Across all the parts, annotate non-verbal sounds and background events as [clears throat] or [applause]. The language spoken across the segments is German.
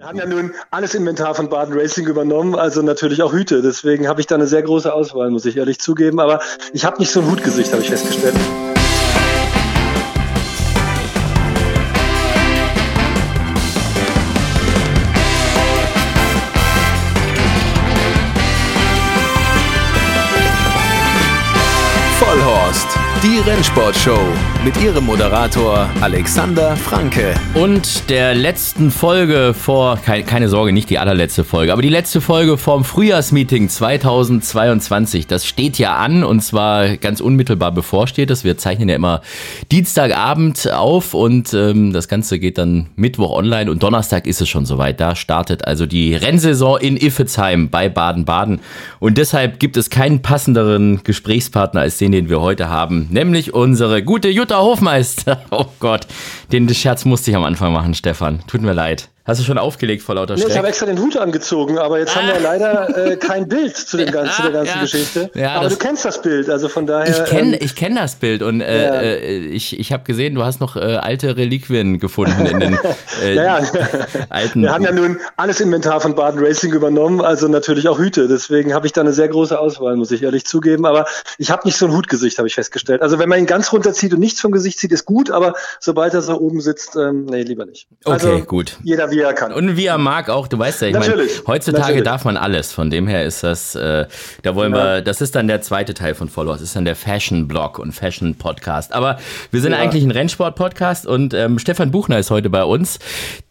Wir haben ja nun alles Inventar von Baden Racing übernommen, also natürlich auch Hüte. Deswegen habe ich da eine sehr große Auswahl, muss ich ehrlich zugeben. Aber ich habe nicht so ein Hutgesicht, habe ich festgestellt. Die Rennsportshow mit ihrem Moderator Alexander Franke. Und der letzten Folge vor, keine, keine, Sorge, nicht die allerletzte Folge, aber die letzte Folge vom Frühjahrsmeeting 2022. Das steht ja an und zwar ganz unmittelbar bevorsteht es. Wir zeichnen ja immer Dienstagabend auf und ähm, das Ganze geht dann Mittwoch online und Donnerstag ist es schon soweit. Da startet also die Rennsaison in Iffezheim bei Baden-Baden. Und deshalb gibt es keinen passenderen Gesprächspartner als den, den wir heute haben nämlich unsere gute Jutta Hofmeister. [laughs] Oh Gott, den Scherz musste ich am Anfang machen, Stefan. Tut mir leid. Hast du schon aufgelegt vor lauter nee, Schreck? Ich habe extra den Hut angezogen, aber jetzt ah. haben wir ah. leider äh, kein Bild zu, dem [laughs] ganzen, zu der ganzen ja. Geschichte. Ja, aber du kennst das Bild, also von daher. Ich kenne ähm, kenn das Bild und äh, ja. äh, ich, ich habe gesehen, du hast noch äh, alte Reliquien gefunden in den [laughs] äh, ja, alten. Wir haben ja nun alles Inventar von Baden Racing übernommen, also natürlich auch Hüte. Deswegen habe ich da eine sehr große Auswahl, muss ich ehrlich zugeben. Aber ich habe nicht so ein Hutgesicht, habe ich festgestellt. Also wenn man ihn ganz runterzieht und nichts vom Gesicht sieht, ist gut, aber sobald er so oben sitzt, ähm, nee, lieber nicht. Also, okay, gut. Jeder wie er kann. Und wie er mag auch, du weißt ja, ich meine, heutzutage Natürlich. darf man alles. Von dem her ist das, äh, da wollen ja. wir, das ist dann der zweite Teil von Followers, das ist dann der Fashion-Blog und Fashion-Podcast. Aber wir sind ja. eigentlich ein Rennsport-Podcast und ähm, Stefan Buchner ist heute bei uns.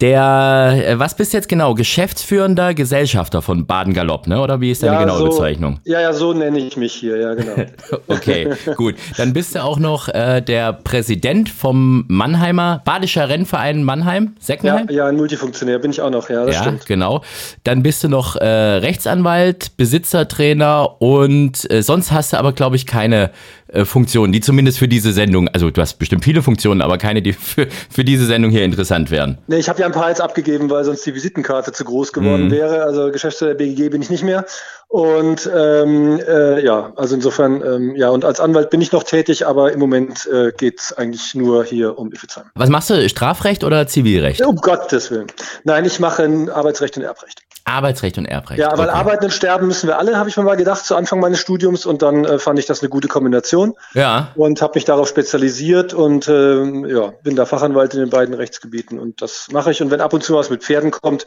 Der, äh, was bist du jetzt genau? Geschäftsführender Gesellschafter von Baden Galopp, ne? Oder wie ist deine ja, genaue so, Bezeichnung? Ja, ja, so nenne ich mich hier, ja, genau. [laughs] okay, gut. Dann bist du auch noch äh, der Präsident vom Mannheimer Badischer Rennverein Mannheim, Seckenheim? Ja, ja, ein Multifunktionär bin ich auch noch, ja, das ja, stimmt. genau. Dann bist du noch äh, Rechtsanwalt, Besitzertrainer und äh, sonst hast du aber, glaube ich, keine äh, Funktionen, die zumindest für diese Sendung, also du hast bestimmt viele Funktionen, aber keine, die [laughs] für, für diese Sendung hier interessant wären. Nee, ich habe ja ein paar jetzt abgegeben, weil sonst die Visitenkarte zu groß geworden mhm. wäre. Also Geschäftsführer der BGG bin ich nicht mehr. Und ähm, äh, ja, also insofern, ähm, ja, und als Anwalt bin ich noch tätig, aber im Moment äh, geht es eigentlich nur hier um Iffezheim. Was machst du, Strafrecht oder Zivilrecht? Um Gottes Willen. Nein, ich mache Arbeitsrecht und Erbrecht. Arbeitsrecht und Erbrecht. Ja, weil okay. arbeiten und sterben müssen wir alle, habe ich mir mal gedacht zu Anfang meines Studiums und dann äh, fand ich das eine gute Kombination. Ja. Und habe mich darauf spezialisiert und äh, ja, bin da Fachanwalt in den beiden Rechtsgebieten und das mache ich. Und wenn ab und zu was mit Pferden kommt,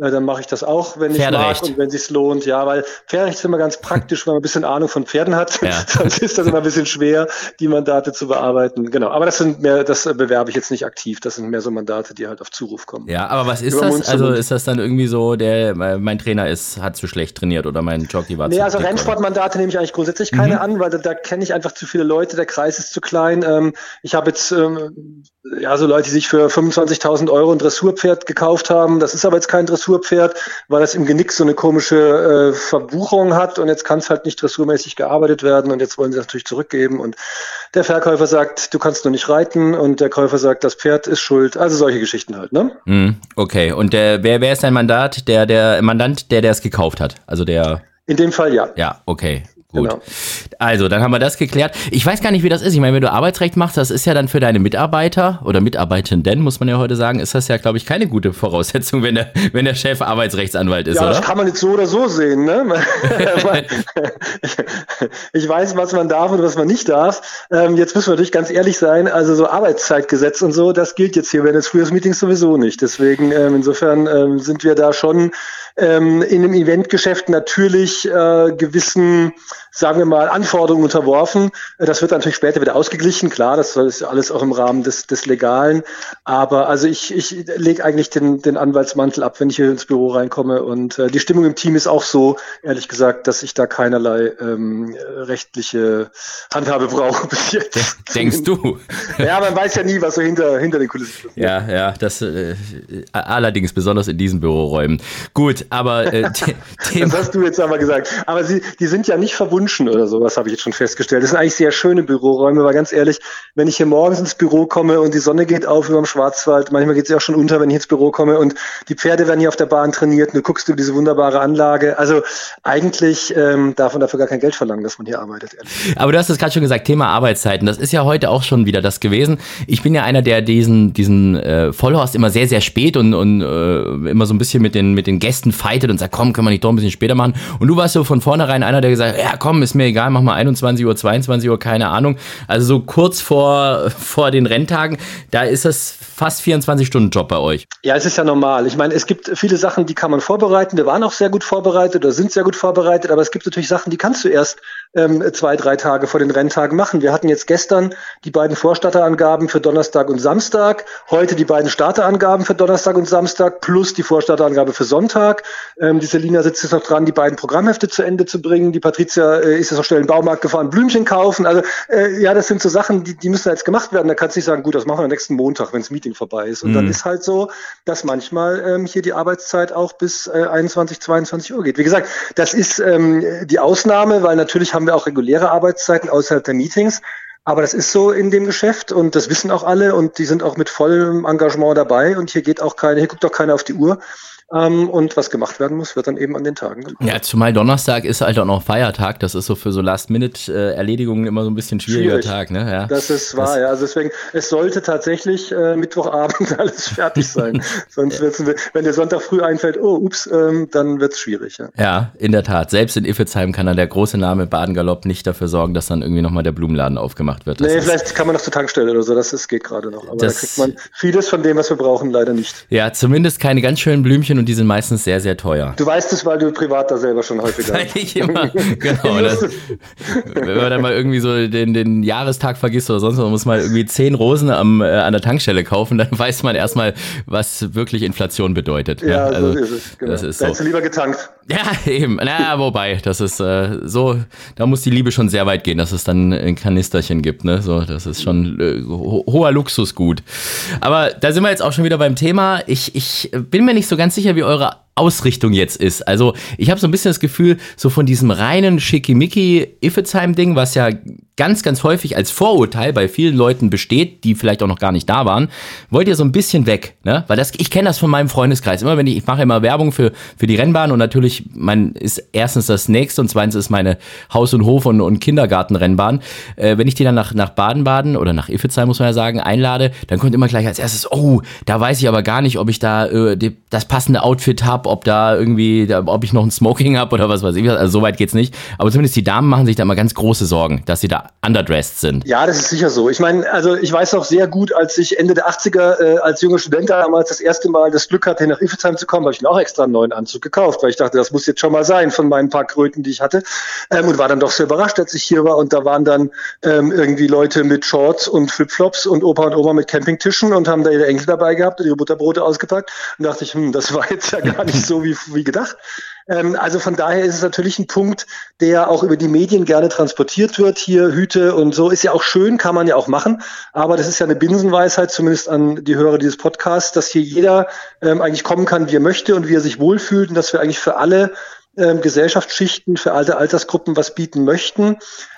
äh, dann mache ich das auch, wenn ich mag und wenn es lohnt. Ja, weil Pferderecht ist immer ganz praktisch, wenn man ein bisschen Ahnung von Pferden hat. Ja. [laughs] Sonst ist das immer ein bisschen schwer, die Mandate zu bearbeiten. Genau. Aber das sind mehr, das bewerbe ich jetzt nicht aktiv. Das sind mehr so Mandate, die halt auf Zuruf kommen. Ja, aber was ist Über das? Also ist das dann irgendwie so, der mein Trainer ist, hat zu schlecht trainiert oder mein Jockey war nee, zu also Rennsportmandate nehme ich eigentlich grundsätzlich keine mhm. an, weil da, da kenne ich einfach zu viele Leute, der Kreis ist zu klein. Ähm, ich habe jetzt ähm, ja so Leute, die sich für 25.000 Euro ein Dressurpferd gekauft haben. Das ist aber jetzt kein Dressurpferd, weil das im Genick so eine komische äh, Verbucherung hat und jetzt kann es halt nicht dressurmäßig gearbeitet werden und jetzt wollen sie das natürlich zurückgeben und der Verkäufer sagt, du kannst nur nicht reiten und der Käufer sagt, das Pferd ist schuld. Also solche Geschichten halt, ne? Mhm, okay. Und der, wer, wer ist dein Mandat? Der, der Mandant, der, der es gekauft hat. Also der. In dem Fall ja. Ja, okay. Gut. Genau. Also, dann haben wir das geklärt. Ich weiß gar nicht, wie das ist. Ich meine, wenn du Arbeitsrecht machst, das ist ja dann für deine Mitarbeiter oder Mitarbeitenden, muss man ja heute sagen, ist das ja, glaube ich, keine gute Voraussetzung, wenn der, [laughs] wenn der Chef Arbeitsrechtsanwalt ist, ja, oder? das kann man jetzt so oder so sehen. Ne? [laughs] [laughs] ich weiß, was man darf und was man nicht darf. Ähm, jetzt müssen wir natürlich ganz ehrlich sein, also so Arbeitszeitgesetz und so, das gilt jetzt hier während des Frühjahrsmeetings sowieso nicht. Deswegen, ähm, insofern ähm, sind wir da schon in einem Eventgeschäft natürlich äh, gewissen, sagen wir mal, Anforderungen unterworfen. Das wird natürlich später wieder ausgeglichen, klar, das ist alles auch im Rahmen des, des Legalen. Aber also ich, ich lege eigentlich den, den Anwaltsmantel ab, wenn ich hier ins Büro reinkomme. Und äh, die Stimmung im Team ist auch so, ehrlich gesagt, dass ich da keinerlei ähm, rechtliche Handhabe brauche [laughs] bis jetzt. Denkst du? [laughs] Ja, man weiß ja nie, was so hinter, hinter den Kulissen passiert. Ja, ja, das äh, allerdings besonders in diesen Büroräumen. Gut, aber äh, [laughs] das hast du jetzt aber gesagt. Aber sie, die sind ja nicht verbunden wünschen oder sowas, habe ich jetzt schon festgestellt. Das sind eigentlich sehr schöne Büroräume, aber ganz ehrlich, wenn ich hier morgens ins Büro komme und die Sonne geht auf über dem Schwarzwald, manchmal geht sie auch schon unter, wenn ich ins Büro komme und die Pferde werden hier auf der Bahn trainiert und du guckst über diese wunderbare Anlage. Also eigentlich ähm, darf man dafür gar kein Geld verlangen, dass man hier arbeitet. Ehrlich. Aber du hast es gerade schon gesagt, Thema Arbeitszeiten. Das ist ja heute auch schon wieder das gewesen. Ich bin ja einer, der diesen, diesen äh, Vollhorst immer sehr, sehr spät und, und äh, immer so ein bisschen mit den, mit den Gästen fightet und sagt, komm, können wir nicht doch ein bisschen später machen. Und du warst so von vornherein einer, der gesagt hat, ja komm, ist mir egal, mach mal 21 Uhr, 22 Uhr, keine Ahnung. Also so kurz vor, vor den Renntagen, da ist das fast 24-Stunden-Job bei euch. Ja, es ist ja normal. Ich meine, es gibt viele Sachen, die kann man vorbereiten. Wir waren auch sehr gut vorbereitet oder sind sehr gut vorbereitet, aber es gibt natürlich Sachen, die kannst du erst ähm, zwei, drei Tage vor den Renntagen machen. Wir hatten jetzt gestern die beiden Vorstatterangaben für Donnerstag und Samstag, heute die beiden Starterangaben für Donnerstag und Samstag plus die Vorstatterangabe für Sonntag. Ähm, die Selina sitzt jetzt noch dran, die beiden Programmhefte zu Ende zu bringen. Die Patricia äh, ist jetzt noch schnell in den Baumarkt gefahren, Blümchen kaufen. Also äh, ja, das sind so Sachen, die, die müssen jetzt gemacht werden. Da kannst du nicht sagen, gut, das machen wir nächsten Montag, wenn das Meeting vorbei ist. Und mhm. dann ist halt so, dass manchmal ähm, hier die Arbeitszeit auch bis äh, 21, 22 Uhr geht. Wie gesagt, das ist ähm, die Ausnahme, weil natürlich haben haben wir auch reguläre Arbeitszeiten außerhalb der Meetings. Aber das ist so in dem Geschäft und das wissen auch alle und die sind auch mit vollem Engagement dabei und hier geht auch keine, hier guckt auch keiner auf die Uhr. Ähm, und was gemacht werden muss, wird dann eben an den Tagen gemacht. Ja, zumal Donnerstag ist halt auch noch Feiertag. Das ist so für so Last-Minute-Erledigungen immer so ein bisschen schwieriger Schwierig. Tag. Ne? Ja. Das ist wahr, das ja. Also deswegen, es sollte tatsächlich äh, Mittwochabend [laughs] alles fertig sein. [laughs] Sonst wird's, wenn der Sonntag früh einfällt, oh, ups, ähm, dann wird's schwierig. Ja. ja, in der Tat. Selbst in Iffezheim kann dann der große Name Badengalopp nicht dafür sorgen, dass dann irgendwie nochmal der Blumenladen aufgemacht wird. Das nee, vielleicht kann man noch zur Tankstelle oder so. Das ist, geht gerade noch. Aber da kriegt man vieles von dem, was wir brauchen, leider nicht. Ja, zumindest keine ganz schönen Blümchen und die sind meistens sehr sehr, teuer. Du weißt es, weil du privat da selber schon häufiger [laughs] ich immer, genau. [laughs] Das, wenn man dann mal irgendwie so den, den Jahrestag vergisst oder sonst was, muss man irgendwie zehn Rosen am, äh, an der Tankstelle kaufen, dann [laughs] weiß man erstmal, was wirklich Inflation bedeutet. Ja, ja also, so ist es. Genau. Das ist da so. du lieber getankt. Ja, [laughs] eben. Na, wobei, das ist äh, so, da muss die Liebe schon sehr weit gehen, dass es dann ein Kanisterchen gibt. Ne? So, das ist schon äh, ho hoher Luxusgut. Aber da sind wir jetzt auch schon wieder beim Thema. Ich, ich bin mir nicht so ganz sicher, wie eure Ausrichtung jetzt ist. Also ich habe so ein bisschen das Gefühl, so von diesem reinen Schickimicki-Iffezheim-Ding, was ja ganz, ganz häufig als Vorurteil bei vielen Leuten besteht, die vielleicht auch noch gar nicht da waren, wollt ihr so ein bisschen weg, ne? Weil das, ich kenne das von meinem Freundeskreis. Immer wenn ich, ich mache immer Werbung für, für die Rennbahn und natürlich, mein, ist erstens das nächste und zweitens ist meine Haus- und Hof- und, und Kindergartenrennbahn. Äh, wenn ich die dann nach, nach Baden-Baden oder nach Iffezheim, muss man ja sagen, einlade, dann kommt immer gleich als erstes, oh, da weiß ich aber gar nicht, ob ich da äh, die, das passende Outfit habe, ob da irgendwie, ob ich noch ein Smoking habe oder was weiß ich. Also so weit geht's nicht. Aber zumindest die Damen machen sich da immer ganz große Sorgen, dass sie da underdressed sind. Ja, das ist sicher so. Ich meine, also ich weiß auch sehr gut, als ich Ende der 80er äh, als junger Student damals das erste Mal das Glück hatte, nach Iffezheim zu kommen, habe ich mir auch extra einen neuen Anzug gekauft, weil ich dachte, das muss jetzt schon mal sein von meinen paar Kröten, die ich hatte. Ähm, und war dann doch sehr überrascht, als ich hier war. Und da waren dann ähm, irgendwie Leute mit Shorts und Flipflops und Opa und Oma mit Campingtischen und haben da ihre Enkel dabei gehabt und ihre Butterbrote ausgepackt. Und dachte ich, hm, das war jetzt ja gar nicht so wie, wie gedacht. Ähm, also von daher ist es natürlich ein Punkt, der auch über die Medien gerne transportiert wird. Hier Hüte und so ist ja auch schön, kann man ja auch machen. Aber das ist ja eine Binsenweisheit, zumindest an die Hörer dieses Podcasts, dass hier jeder ähm, eigentlich kommen kann, wie er möchte und wie er sich wohlfühlt und dass wir eigentlich für alle ähm, Gesellschaftsschichten, für alte Altersgruppen was bieten möchten.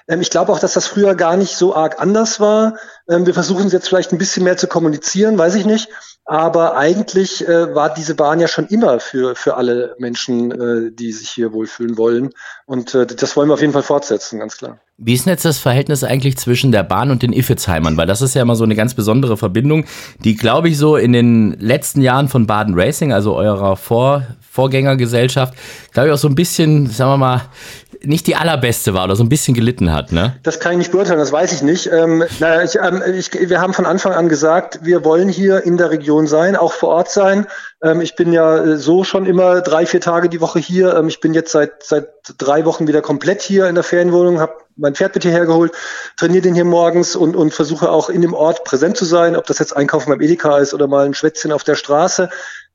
Ähm, ich glaube auch, dass das früher gar nicht so arg anders war. Ähm, wir versuchen es jetzt vielleicht ein bisschen mehr zu kommunizieren, weiß ich nicht. Aber eigentlich äh, war diese Bahn ja schon immer für, für alle Menschen, äh, die sich hier wohlfühlen wollen. Und äh, das wollen wir auf jeden Fall fortsetzen, ganz klar. Wie ist denn jetzt das Verhältnis eigentlich zwischen der Bahn und den Iffezheimern? Weil das ist ja immer so eine ganz besondere Verbindung, die, glaube ich, so in den letzten Jahren von Baden Racing, also eurer Vor Vorgängergesellschaft, glaube ich, auch so ein bisschen, sagen wir mal, nicht die allerbeste war oder so ein bisschen gelitten hat, ne? Das kann ich nicht beurteilen, das weiß ich nicht. Ähm, naja, ich, ähm, ich, wir haben von Anfang an gesagt, wir wollen hier in der Region sein, auch vor Ort sein. Ähm, ich bin ja äh, so schon immer drei, vier Tage die Woche hier. Ähm, ich bin jetzt seit, seit drei Wochen wieder komplett hier in der Ferienwohnung, habe mein Pferd wird hierher geholt, trainiere den hier morgens und, und versuche auch in dem Ort präsent zu sein, ob das jetzt Einkaufen beim Edeka ist oder mal ein Schwätzchen auf der Straße.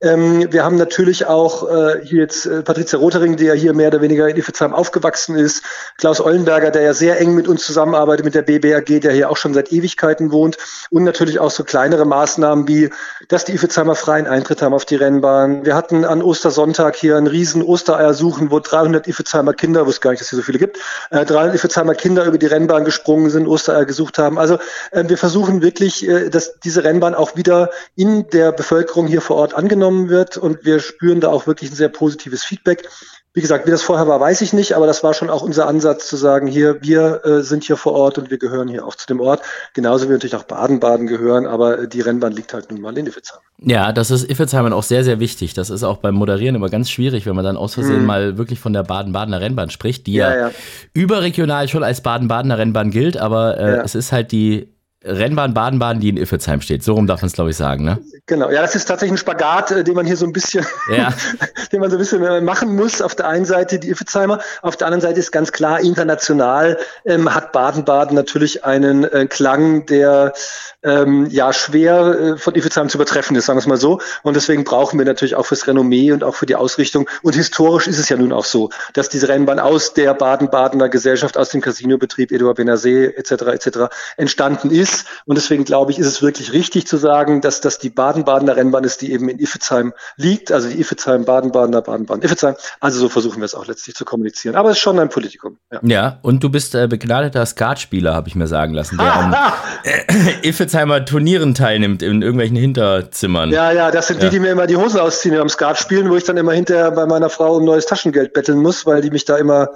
Ähm, wir haben natürlich auch äh, hier jetzt äh, Patricia Rotering, die ja hier mehr oder weniger in Iffezheim aufgewachsen ist, Klaus Ollenberger, der ja sehr eng mit uns zusammenarbeitet, mit der BBRG, der hier auch schon seit Ewigkeiten wohnt und natürlich auch so kleinere Maßnahmen wie, dass die Iffezheimer freien Eintritt haben auf die Rennbahn. Wir hatten an Ostersonntag hier einen riesen Ostereier suchen, wo 300 Iffezheimer Kinder, wusste gar nicht, dass es hier so viele gibt, äh, 300 Iffezheimer Kinder über die Rennbahn gesprungen sind, Ostereier gesucht haben. Also äh, wir versuchen wirklich, äh, dass diese Rennbahn auch wieder in der Bevölkerung hier vor Ort angenommen wird und wir spüren da auch wirklich ein sehr positives Feedback. Wie gesagt, wie das vorher war, weiß ich nicht, aber das war schon auch unser Ansatz zu sagen, hier, wir äh, sind hier vor Ort und wir gehören hier auch zu dem Ort. Genauso wie natürlich auch Baden-Baden gehören, aber die Rennbahn liegt halt nun mal in Iffezheim. Ja, das ist Iffezheim auch sehr, sehr wichtig. Das ist auch beim Moderieren immer ganz schwierig, wenn man dann aus Versehen hm. mal wirklich von der Baden-Badener Rennbahn spricht, die ja, ja, überregional schon als Baden-Badener Rennbahn gilt, aber äh, ja. es ist halt die Rennbahn Baden-Baden, die in Iffezheim steht. So rum darf man es, glaube ich, sagen, ne? Genau, ja, das ist tatsächlich ein Spagat, äh, den man hier so ein bisschen, ja. [laughs] den man so ein bisschen äh, machen muss. Auf der einen Seite die Iffezheimer, auf der anderen Seite ist ganz klar, international ähm, hat Baden-Baden natürlich einen äh, Klang, der ähm, ja schwer äh, von Iffezheim zu übertreffen ist, sagen wir es mal so. Und deswegen brauchen wir natürlich auch fürs Renommee und auch für die Ausrichtung. Und historisch ist es ja nun auch so, dass diese Rennbahn aus der Baden-Badener Gesellschaft, aus dem Casinobetrieb Eduard Benassé etc. etc. entstanden ist ist. Und deswegen glaube ich, ist es wirklich richtig zu sagen, dass das die Baden-Badener Rennbahn ist, die eben in Iffezheim liegt. Also die Iffezheim, Baden-Badener, Baden-Baden, Iffezheim. Also so versuchen wir es auch letztlich zu kommunizieren. Aber es ist schon ein Politikum. Ja, ja und du bist äh, begnadeter Skatspieler, habe ich mir sagen lassen, der an äh, [laughs] [laughs] Iffezheimer Turnieren teilnimmt in irgendwelchen Hinterzimmern. Ja, ja, das sind ja. die, die mir immer die Hose ausziehen beim Skat spielen, wo ich dann immer hinterher bei meiner Frau um neues Taschengeld betteln muss, weil die mich da immer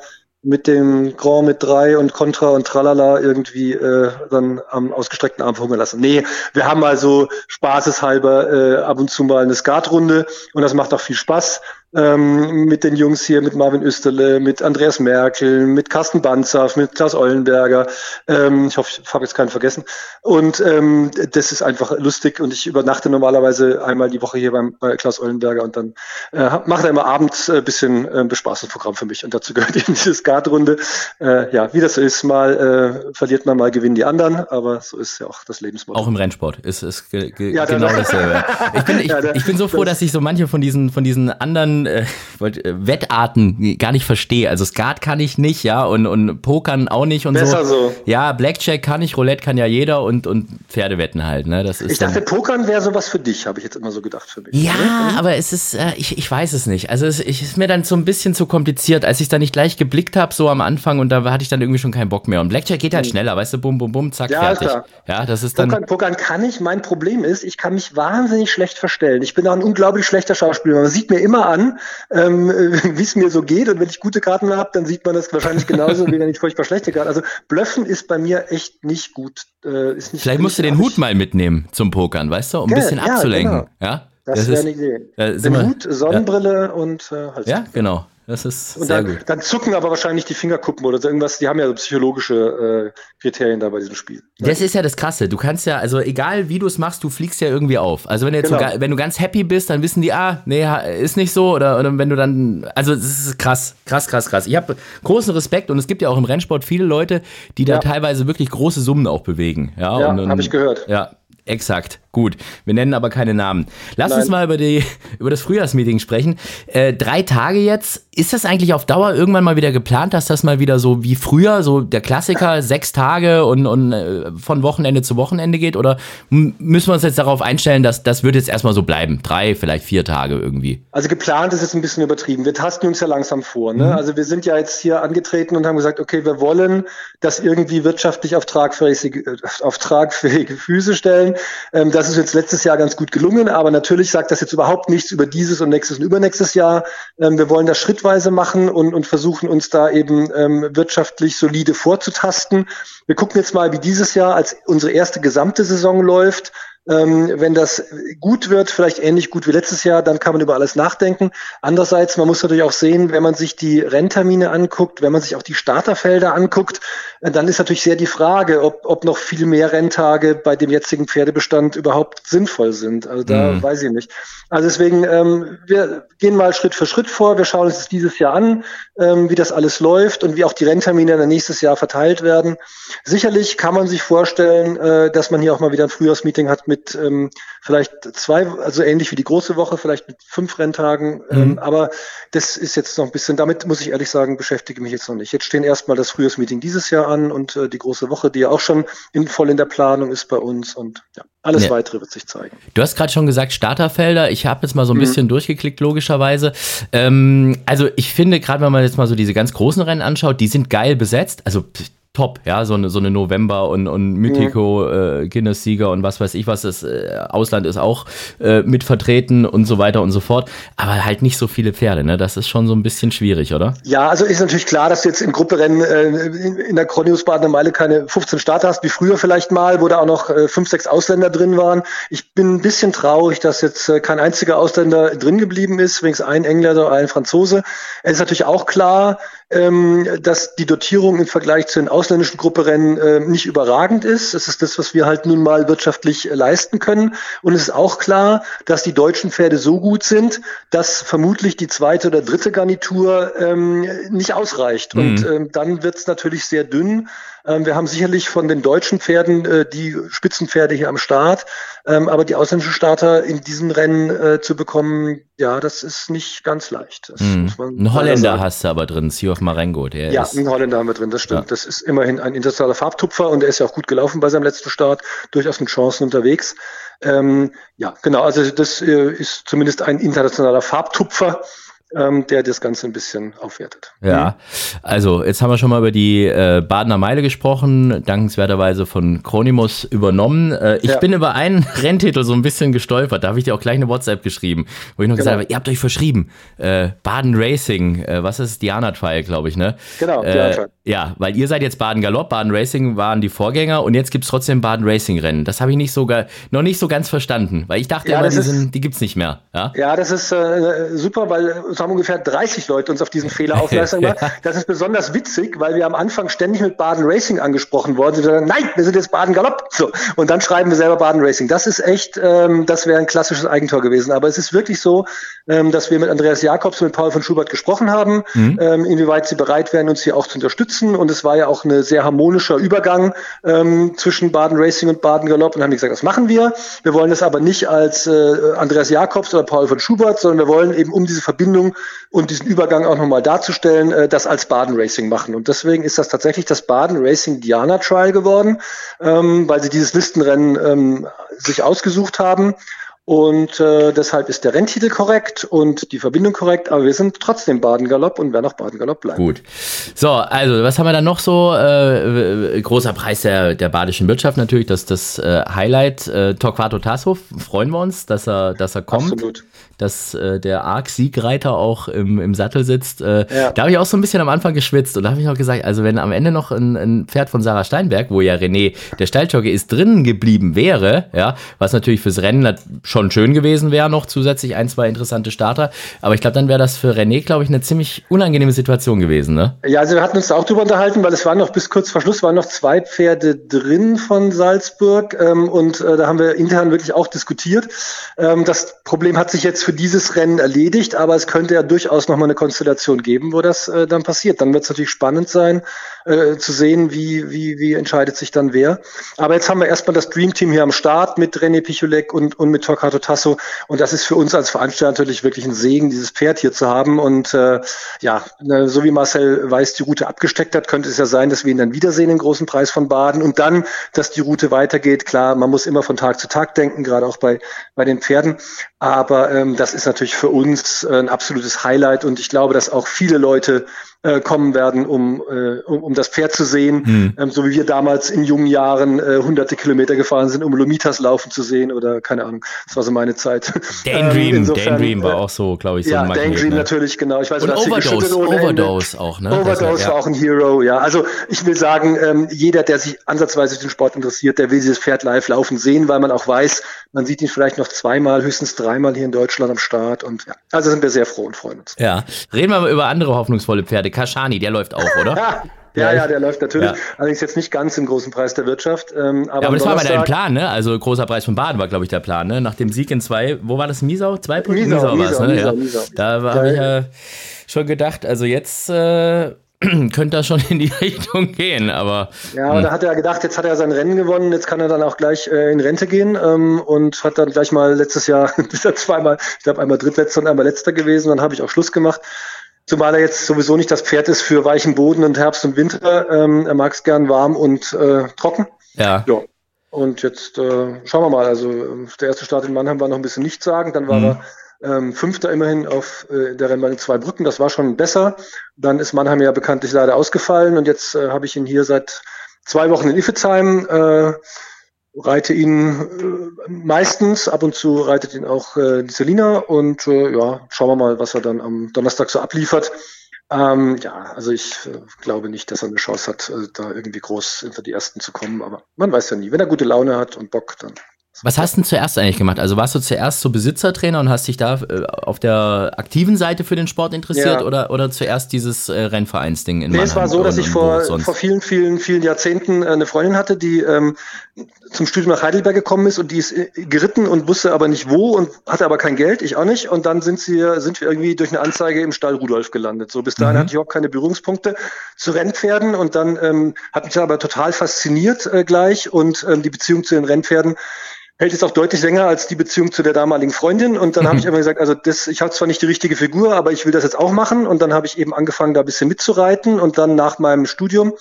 mit dem Grand mit drei und Contra und Tralala irgendwie äh, dann am ausgestreckten Arm verhungern lassen. Nee, wir haben also spaßeshalber äh, ab und zu mal eine Skatrunde und das macht auch viel Spaß ähm, mit den Jungs hier, mit Marvin Österle, mit Andreas Merkel, mit Carsten Banzaf, mit Klaus Eulenberger. Ähm, ich hoffe, ich habe jetzt keinen vergessen. Und ähm, das ist einfach lustig und ich übernachte normalerweise einmal die Woche hier beim, bei Klaus Eulenberger und dann äh, macht er immer abends ein äh, bisschen äh, Bespaßungsprogramm für mich und dazu gehört [laughs] eben diese Skatrunde. Äh, ja, wie das so ist, mal äh, verliert man, mal gewinnen die anderen, aber so ist ja auch das Lebensmodell. Auch im Rennsport ist es ge ge ja, genau dasselbe. Ich bin, ich, [laughs] ja, ich bin so froh, dass ich so manche von diesen, von diesen anderen äh, äh, Wettarten gar nicht verstehe. Also Skat kann ich nicht, ja, und, und Pokern auch nicht und Besser so. so. Ja, Blackjack kann ich, Roulette kann ja jeder und, und Pferdewetten halt, ne? Das ist ich dachte, Pokern wäre sowas für dich, habe ich jetzt immer so gedacht für mich. Ja, mhm. aber es ist, äh, ich, ich weiß es nicht. Also es ich, ist mir dann so ein bisschen zu kompliziert, als ich da nicht gleich geblickt habe, so am Anfang und da hatte ich dann irgendwie schon keinen Bock mehr. Und Blackjack geht halt mhm. schneller, weißt du, bum, bum, bum, zack, ja, fertig. Klar. Ja, das ist dann. Pokern, Pokern kann ich. Mein Problem ist, ich kann mich wahnsinnig schlecht verstellen. Ich bin auch ein unglaublich schlechter Schauspieler. Man sieht mir immer an, ähm, [laughs] wie es mir so geht. Und wenn ich gute Karten habe, dann sieht man das wahrscheinlich genauso, wie wenn ich furchtbar schlechte Karten. Also Blöffen ist bei mir echt nicht gut. Äh, ist nicht Vielleicht musst du den Hut mal mitnehmen zum Pokern, weißt du, um ein bisschen abzulenken. Genau. Ja, das, das wäre eine Idee. Äh, den Hut, Sonnenbrille ja. und äh, Hals. Ja, genau. Das ist und sehr dann, gut. Dann zucken aber wahrscheinlich die Fingerkuppen oder so irgendwas. Die haben ja so psychologische äh, Kriterien da bei diesem Spiel. Das ist ja das Krasse. Du kannst ja, also egal wie du es machst, du fliegst ja irgendwie auf. Also wenn du jetzt genau. so, wenn du ganz happy bist, dann wissen die, ah, nee, ist nicht so. Oder, oder wenn du dann, also es ist krass, krass, krass, krass. Ich habe großen Respekt und es gibt ja auch im Rennsport viele Leute, die da ja. teilweise wirklich große Summen auch bewegen. Ja, ja habe ich gehört. Ja, Exakt, gut. Wir nennen aber keine Namen. Lass Nein. uns mal über, die, über das Frühjahrsmeeting sprechen. Äh, drei Tage jetzt. Ist das eigentlich auf Dauer irgendwann mal wieder geplant, dass das mal wieder so wie früher, so der Klassiker, [laughs] sechs Tage und, und äh, von Wochenende zu Wochenende geht? Oder müssen wir uns jetzt darauf einstellen, dass das wird jetzt erstmal so bleiben? Drei, vielleicht vier Tage irgendwie? Also geplant ist jetzt ein bisschen übertrieben. Wir tasten uns ja langsam vor. Ne? Mhm. Also wir sind ja jetzt hier angetreten und haben gesagt, okay, wir wollen das irgendwie wirtschaftlich auf tragfähige, auf tragfähige Füße stellen ähm, das ist jetzt letztes Jahr ganz gut gelungen, aber natürlich sagt das jetzt überhaupt nichts über dieses und nächstes und übernächstes Jahr. Ähm, wir wollen das schrittweise machen und, und versuchen uns da eben ähm, wirtschaftlich solide vorzutasten. Wir gucken jetzt mal, wie dieses Jahr als unsere erste gesamte Saison läuft. Ähm, wenn das gut wird, vielleicht ähnlich gut wie letztes Jahr, dann kann man über alles nachdenken. Andererseits, man muss natürlich auch sehen, wenn man sich die Renntermine anguckt, wenn man sich auch die Starterfelder anguckt, äh, dann ist natürlich sehr die Frage, ob, ob noch viel mehr Renntage bei dem jetzigen Pferdebestand überhaupt sinnvoll sind. Also da mhm. weiß ich nicht. Also deswegen, ähm, wir gehen mal Schritt für Schritt vor. Wir schauen uns das dieses Jahr an, ähm, wie das alles läuft und wie auch die Renntermine dann nächstes Jahr verteilt werden. Sicherlich kann man sich vorstellen, äh, dass man hier auch mal wieder ein Frühjahrsmeeting hat mit ähm, vielleicht zwei, also ähnlich wie die große Woche, vielleicht mit fünf Renntagen. Ähm, mhm. aber das ist jetzt noch ein bisschen, damit muss ich ehrlich sagen, beschäftige mich jetzt noch nicht. Jetzt stehen erstmal das Frühjahrsmeeting dieses Jahr an und äh, die große Woche, die ja auch schon in, voll in der Planung ist bei uns und ja. Alles nee. weitere wird sich zeigen. Du hast gerade schon gesagt, Starterfelder. Ich habe jetzt mal so ein mhm. bisschen durchgeklickt, logischerweise. Ähm, also ich finde, gerade wenn man jetzt mal so diese ganz großen Rennen anschaut, die sind geil besetzt. Also top, ja, so eine, so eine November und, und Mythico, mhm. äh, Guinness-Sieger und was weiß ich was, das äh, Ausland ist auch äh, mit vertreten und so weiter und so fort, aber halt nicht so viele Pferde, ne? Das ist schon so ein bisschen schwierig, oder? Ja, also ist natürlich klar, dass du jetzt im Grupperennen äh, in, in der Kronius Badener Meile keine 15 Starter hast, wie früher vielleicht mal, wo da auch noch äh, fünf, sechs Ausländer drin waren. Ich bin ein bisschen traurig, dass jetzt äh, kein einziger Ausländer drin geblieben ist, wenigstens ein Engländer, ein Franzose. Es ist natürlich auch klar, dass die Dotierung im Vergleich zu den ausländischen Grupperennen äh, nicht überragend ist. Es ist das, was wir halt nun mal wirtschaftlich äh, leisten können. Und es ist auch klar, dass die deutschen Pferde so gut sind, dass vermutlich die zweite oder dritte Garnitur ähm, nicht ausreicht. Mhm. Und ähm, dann wird es natürlich sehr dünn. Ähm, wir haben sicherlich von den deutschen Pferden äh, die Spitzenpferde hier am Start, ähm, aber die ausländischen Starter in diesen Rennen äh, zu bekommen, ja, das ist nicht ganz leicht. Mhm. Ein Holländer hast du aber drin, Sea of Marengo. Der ja, ist, einen Holländer haben wir drin, das stimmt. Ja. Das ist immerhin ein internationaler Farbtupfer und der ist ja auch gut gelaufen bei seinem letzten Start, durchaus mit Chancen unterwegs. Ähm, ja, genau, also das äh, ist zumindest ein internationaler Farbtupfer ähm, der das Ganze ein bisschen aufwertet. Ja, also jetzt haben wir schon mal über die äh, Badener Meile gesprochen, dankenswerterweise von Chronimus übernommen. Äh, ich ja. bin über einen [laughs] Renntitel so ein bisschen gestolpert, da habe ich dir auch gleich eine WhatsApp geschrieben, wo ich noch genau. gesagt habe, ihr habt euch verschrieben, äh, Baden Racing, äh, was ist Diana Trial, glaube ich, ne? Genau, äh, Diana Trial. Ja, weil ihr seid jetzt Baden Galopp, Baden Racing waren die Vorgänger und jetzt gibt es trotzdem Baden Racing Rennen. Das habe ich nicht sogar, noch nicht so ganz verstanden, weil ich dachte ja, immer, die, sind, die gibt's nicht mehr. Ja, ja das ist äh, super, weil es haben ungefähr 30 Leute uns auf diesen Fehler aufmerksam [laughs] gemacht. ja. Das ist besonders witzig, weil wir am Anfang ständig mit Baden Racing angesprochen worden sind. Sagen, Nein, wir sind jetzt Baden Galopp. So. Und dann schreiben wir selber Baden Racing. Das ist echt, ähm, das wäre ein klassisches Eigentor gewesen. Aber es ist wirklich so, ähm, dass wir mit Andreas Jakobs und mit Paul von Schubert gesprochen haben, mhm. ähm, inwieweit sie bereit wären, uns hier auch zu unterstützen. Und es war ja auch ein sehr harmonischer Übergang ähm, zwischen Baden Racing und Baden Galopp. Und haben gesagt, das machen wir. Wir wollen das aber nicht als äh, Andreas Jakobs oder Paul von Schubert, sondern wir wollen eben um diese Verbindung und diesen Übergang auch nochmal darzustellen, äh, das als Baden Racing machen. Und deswegen ist das tatsächlich das Baden Racing Diana Trial geworden, ähm, weil sie dieses Listenrennen ähm, sich ausgesucht haben. Und äh, deshalb ist der Renntitel korrekt und die Verbindung korrekt, aber wir sind trotzdem Baden-Galopp und werden auch Baden-Galopp bleiben. Gut. So, also was haben wir dann noch so? Äh, großer Preis der, der badischen Wirtschaft natürlich, das das äh, Highlight. Äh, Torquato Tasso, freuen wir uns, dass er, dass er kommt. Absolut dass äh, der Arc-Siegreiter auch im, im Sattel sitzt. Äh, ja. Da habe ich auch so ein bisschen am Anfang geschwitzt und da habe ich auch gesagt, also wenn am Ende noch ein, ein Pferd von Sarah Steinberg, wo ja René der Stalljockey ist, drinnen geblieben wäre, ja, was natürlich fürs Rennen schon schön gewesen wäre, noch zusätzlich ein, zwei interessante Starter. Aber ich glaube, dann wäre das für René, glaube ich, eine ziemlich unangenehme Situation gewesen. Ne? Ja, also wir hatten uns auch drüber unterhalten, weil es waren noch bis kurz vor Schluss waren noch zwei Pferde drin von Salzburg ähm, und äh, da haben wir intern wirklich auch diskutiert. Ähm, das Problem hat sich jetzt für dieses Rennen erledigt, aber es könnte ja durchaus nochmal eine Konstellation geben, wo das äh, dann passiert. Dann wird es natürlich spannend sein, äh, zu sehen, wie, wie, wie entscheidet sich dann wer. Aber jetzt haben wir erstmal das Dream Team hier am Start mit René Picholek und, und mit Torquato Tasso. Und das ist für uns als Veranstalter natürlich wirklich ein Segen, dieses Pferd hier zu haben. Und äh, ja, ne, so wie Marcel Weiß die Route abgesteckt hat, könnte es ja sein, dass wir ihn dann wiedersehen im großen Preis von Baden. Und dann, dass die Route weitergeht. Klar, man muss immer von Tag zu Tag denken, gerade auch bei, bei den Pferden. Aber ähm, das ist natürlich für uns äh, ein absolutes Highlight. Und ich glaube, dass auch viele Leute äh, kommen werden, um, äh, um, um das Pferd zu sehen, mhm. ähm, so wie wir damals in jungen Jahren äh, hunderte Kilometer gefahren sind, um Lomitas laufen zu sehen oder keine Ahnung. Das war so meine Zeit. [laughs] Daydream, ähm, Daydream war auch so, glaube ich, so ja, ein Magnet, Daydream ne? natürlich, genau. Ich weiß, Und Overdose, Overdose auch, ne? Overdose war, ja. war auch ein Hero, ja. Also ich will sagen, ähm, jeder, der sich ansatzweise für den Sport interessiert, der will dieses Pferd live laufen sehen, weil man auch weiß, man sieht ihn vielleicht noch zweimal, höchstens dreimal hier in Deutschland am Start. Und ja, also sind wir sehr froh und freuen uns. Ja. Reden wir mal über andere hoffnungsvolle Pferde. Kashani, der läuft auch, oder? [laughs] Ja, ja, der läuft natürlich. Ja. Allerdings jetzt nicht ganz im großen Preis der Wirtschaft. Ähm, aber, ja, aber das war mal dein Plan, ne? Also großer Preis von Baden war, glaube ich, der Plan, ne? Nach dem Sieg in zwei, wo war das? Miesau? Zwei Punkte? Miesau, Miesau, Miesau, ne? Miesau, ja. Miesau. Da habe ich ja schon gedacht, also jetzt äh, [clears throat] könnte das schon in die [laughs] Richtung gehen, aber. Ja, aber hm. da hat er gedacht, jetzt hat er sein Rennen gewonnen, jetzt kann er dann auch gleich äh, in Rente gehen ähm, und hat dann gleich mal letztes Jahr, [laughs] ist er zweimal, ich glaube einmal drittletzter und einmal letzter gewesen, dann habe ich auch Schluss gemacht. Zumal er jetzt sowieso nicht das Pferd ist für weichen Boden und Herbst und Winter. Ähm, er mag es gern warm und äh, trocken. Ja. ja. Und jetzt äh, schauen wir mal. Also der erste Start in Mannheim war noch ein bisschen nichtssagend. Dann war mhm. er ähm, Fünfter immerhin auf äh, der Rennbahn in zwei Brücken. Das war schon besser. Dann ist Mannheim ja bekanntlich leider ausgefallen. Und jetzt äh, habe ich ihn hier seit zwei Wochen in Iffezheim. Äh, reite ihn äh, meistens, ab und zu reitet ihn auch äh, die Selina und äh, ja, schauen wir mal, was er dann am Donnerstag so abliefert. Ähm, ja, also ich äh, glaube nicht, dass er eine Chance hat, äh, da irgendwie groß hinter die Ersten zu kommen, aber man weiß ja nie. Wenn er gute Laune hat und Bock, dann was hast du denn zuerst eigentlich gemacht? Also warst du zuerst so Besitzertrainer und hast dich da äh, auf der aktiven Seite für den Sport interessiert ja. oder, oder zuerst dieses äh, Rennvereinsding in Nee, es war so, dass ich vor, vor vielen, vielen, vielen Jahrzehnten äh, eine Freundin hatte, die ähm, zum Studium nach Heidelberg gekommen ist und die ist äh, geritten und wusste aber nicht wo und hatte aber kein Geld, ich auch nicht. Und dann sind sie, sind wir irgendwie durch eine Anzeige im Stall Rudolf gelandet. So bis dahin mhm. hatte ich auch keine Berührungspunkte zu Rennpferden und dann ähm, hat mich aber total fasziniert äh, gleich und ähm, die Beziehung zu den Rennpferden hält jetzt auch deutlich länger als die Beziehung zu der damaligen Freundin. Und dann mhm. habe ich immer gesagt, also das, ich habe zwar nicht die richtige Figur, aber ich will das jetzt auch machen. Und dann habe ich eben angefangen, da ein bisschen mitzureiten. Und dann nach meinem Studium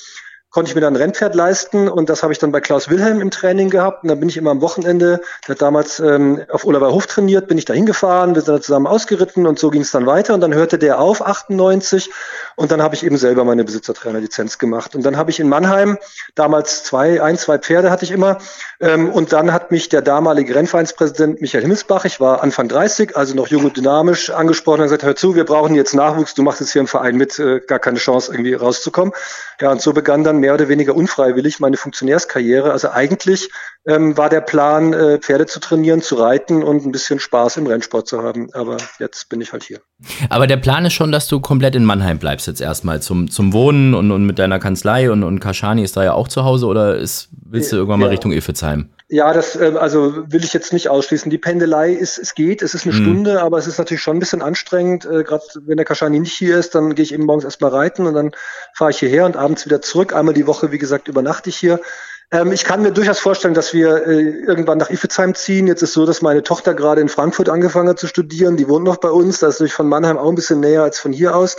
konnte ich mir dann ein Rennpferd leisten und das habe ich dann bei Klaus Wilhelm im Training gehabt. Und dann bin ich immer am Wochenende, der hat damals ähm, auf Oliver Hof trainiert, bin ich da hingefahren, wir sind da zusammen ausgeritten und so ging es dann weiter. Und dann hörte der auf, 98 und dann habe ich eben selber meine Besitzertrainerlizenz gemacht. Und dann habe ich in Mannheim damals zwei, ein, zwei Pferde hatte ich immer. Ähm, und dann hat mich der damalige Rennvereinspräsident Michael Himmelsbach, ich war Anfang 30, also noch jung und dynamisch, angesprochen und gesagt, hör zu, wir brauchen jetzt Nachwuchs, du machst jetzt hier im Verein mit, äh, gar keine Chance irgendwie rauszukommen. Ja, und so begann dann mehr oder weniger unfreiwillig meine Funktionärskarriere. Also eigentlich ähm, war der Plan, äh, Pferde zu trainieren, zu reiten und ein bisschen Spaß im Rennsport zu haben. Aber jetzt bin ich halt hier. Aber der Plan ist schon, dass du komplett in Mannheim bleibst jetzt erstmal zum, zum Wohnen und, und mit deiner Kanzlei und, und Kaschani ist da ja auch zu Hause oder ist, willst du irgendwann mal Richtung Iffezheim? Ja, das äh, also will ich jetzt nicht ausschließen. Die Pendelei ist, es geht, es ist eine mhm. Stunde, aber es ist natürlich schon ein bisschen anstrengend. Äh, Gerade wenn der Kaschani nicht hier ist, dann gehe ich eben morgens erstmal reiten und dann fahre ich hierher und abends wieder zurück. Einmal die Woche, wie gesagt, übernachte ich hier. Ähm, ich kann mir durchaus vorstellen, dass wir äh, irgendwann nach Iffezheim ziehen. Jetzt ist so, dass meine Tochter gerade in Frankfurt angefangen hat zu studieren. Die wohnt noch bei uns. Das ist natürlich von Mannheim auch ein bisschen näher als von hier aus.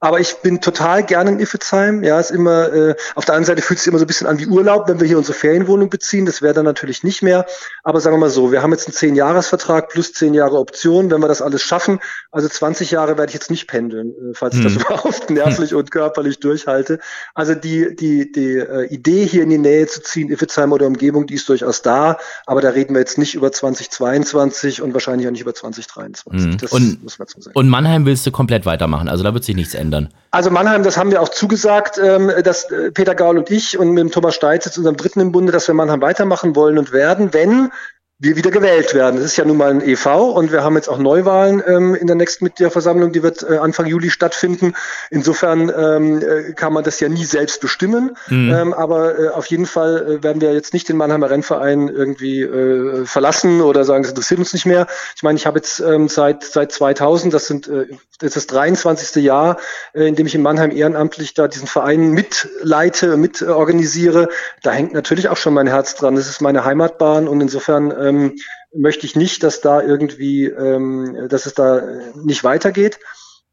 Aber ich bin total gerne in Iffezheim. Ja, ist immer, äh, auf der anderen Seite fühlt es sich immer so ein bisschen an wie Urlaub, wenn wir hier unsere Ferienwohnung beziehen. Das wäre dann natürlich nicht mehr. Aber sagen wir mal so, wir haben jetzt einen zehn Jahresvertrag plus zehn Jahre Option, wenn wir das alles schaffen. Also 20 Jahre werde ich jetzt nicht pendeln, äh, falls hm. ich das hm. überhaupt nervlich und körperlich durchhalte. Also die, die, die äh, Idee hier in die Nähe zu ziehen, Iffezheim oder Umgebung, die ist durchaus da. Aber da reden wir jetzt nicht über 2022 und wahrscheinlich auch nicht über 2023. Hm. Das und, muss man so sagen. Und Mannheim willst du komplett weitermachen. Also da wird sich nichts ändern ändern? Also Mannheim, das haben wir auch zugesagt, ähm, dass äh, Peter Gaul und ich und mit dem Thomas Steitz, unserem Dritten im Bunde, dass wir Mannheim weitermachen wollen und werden, wenn wir wieder gewählt werden. Das ist ja nun mal ein EV und wir haben jetzt auch Neuwahlen ähm, in der nächsten Mitgliederversammlung, die wird äh, Anfang Juli stattfinden. Insofern ähm, äh, kann man das ja nie selbst bestimmen, mhm. ähm, aber äh, auf jeden Fall äh, werden wir jetzt nicht den Mannheimer Rennverein irgendwie äh, verlassen oder sagen, das interessiert uns nicht mehr. Ich meine, ich habe jetzt ähm, seit seit 2000, das sind äh, das ist das 23. Jahr, äh, in dem ich in Mannheim ehrenamtlich da diesen Verein mitleite, mitorganisiere. Da hängt natürlich auch schon mein Herz dran. Das ist meine Heimatbahn und insofern ähm, möchte ich nicht, dass da irgendwie, ähm, dass es da nicht weitergeht.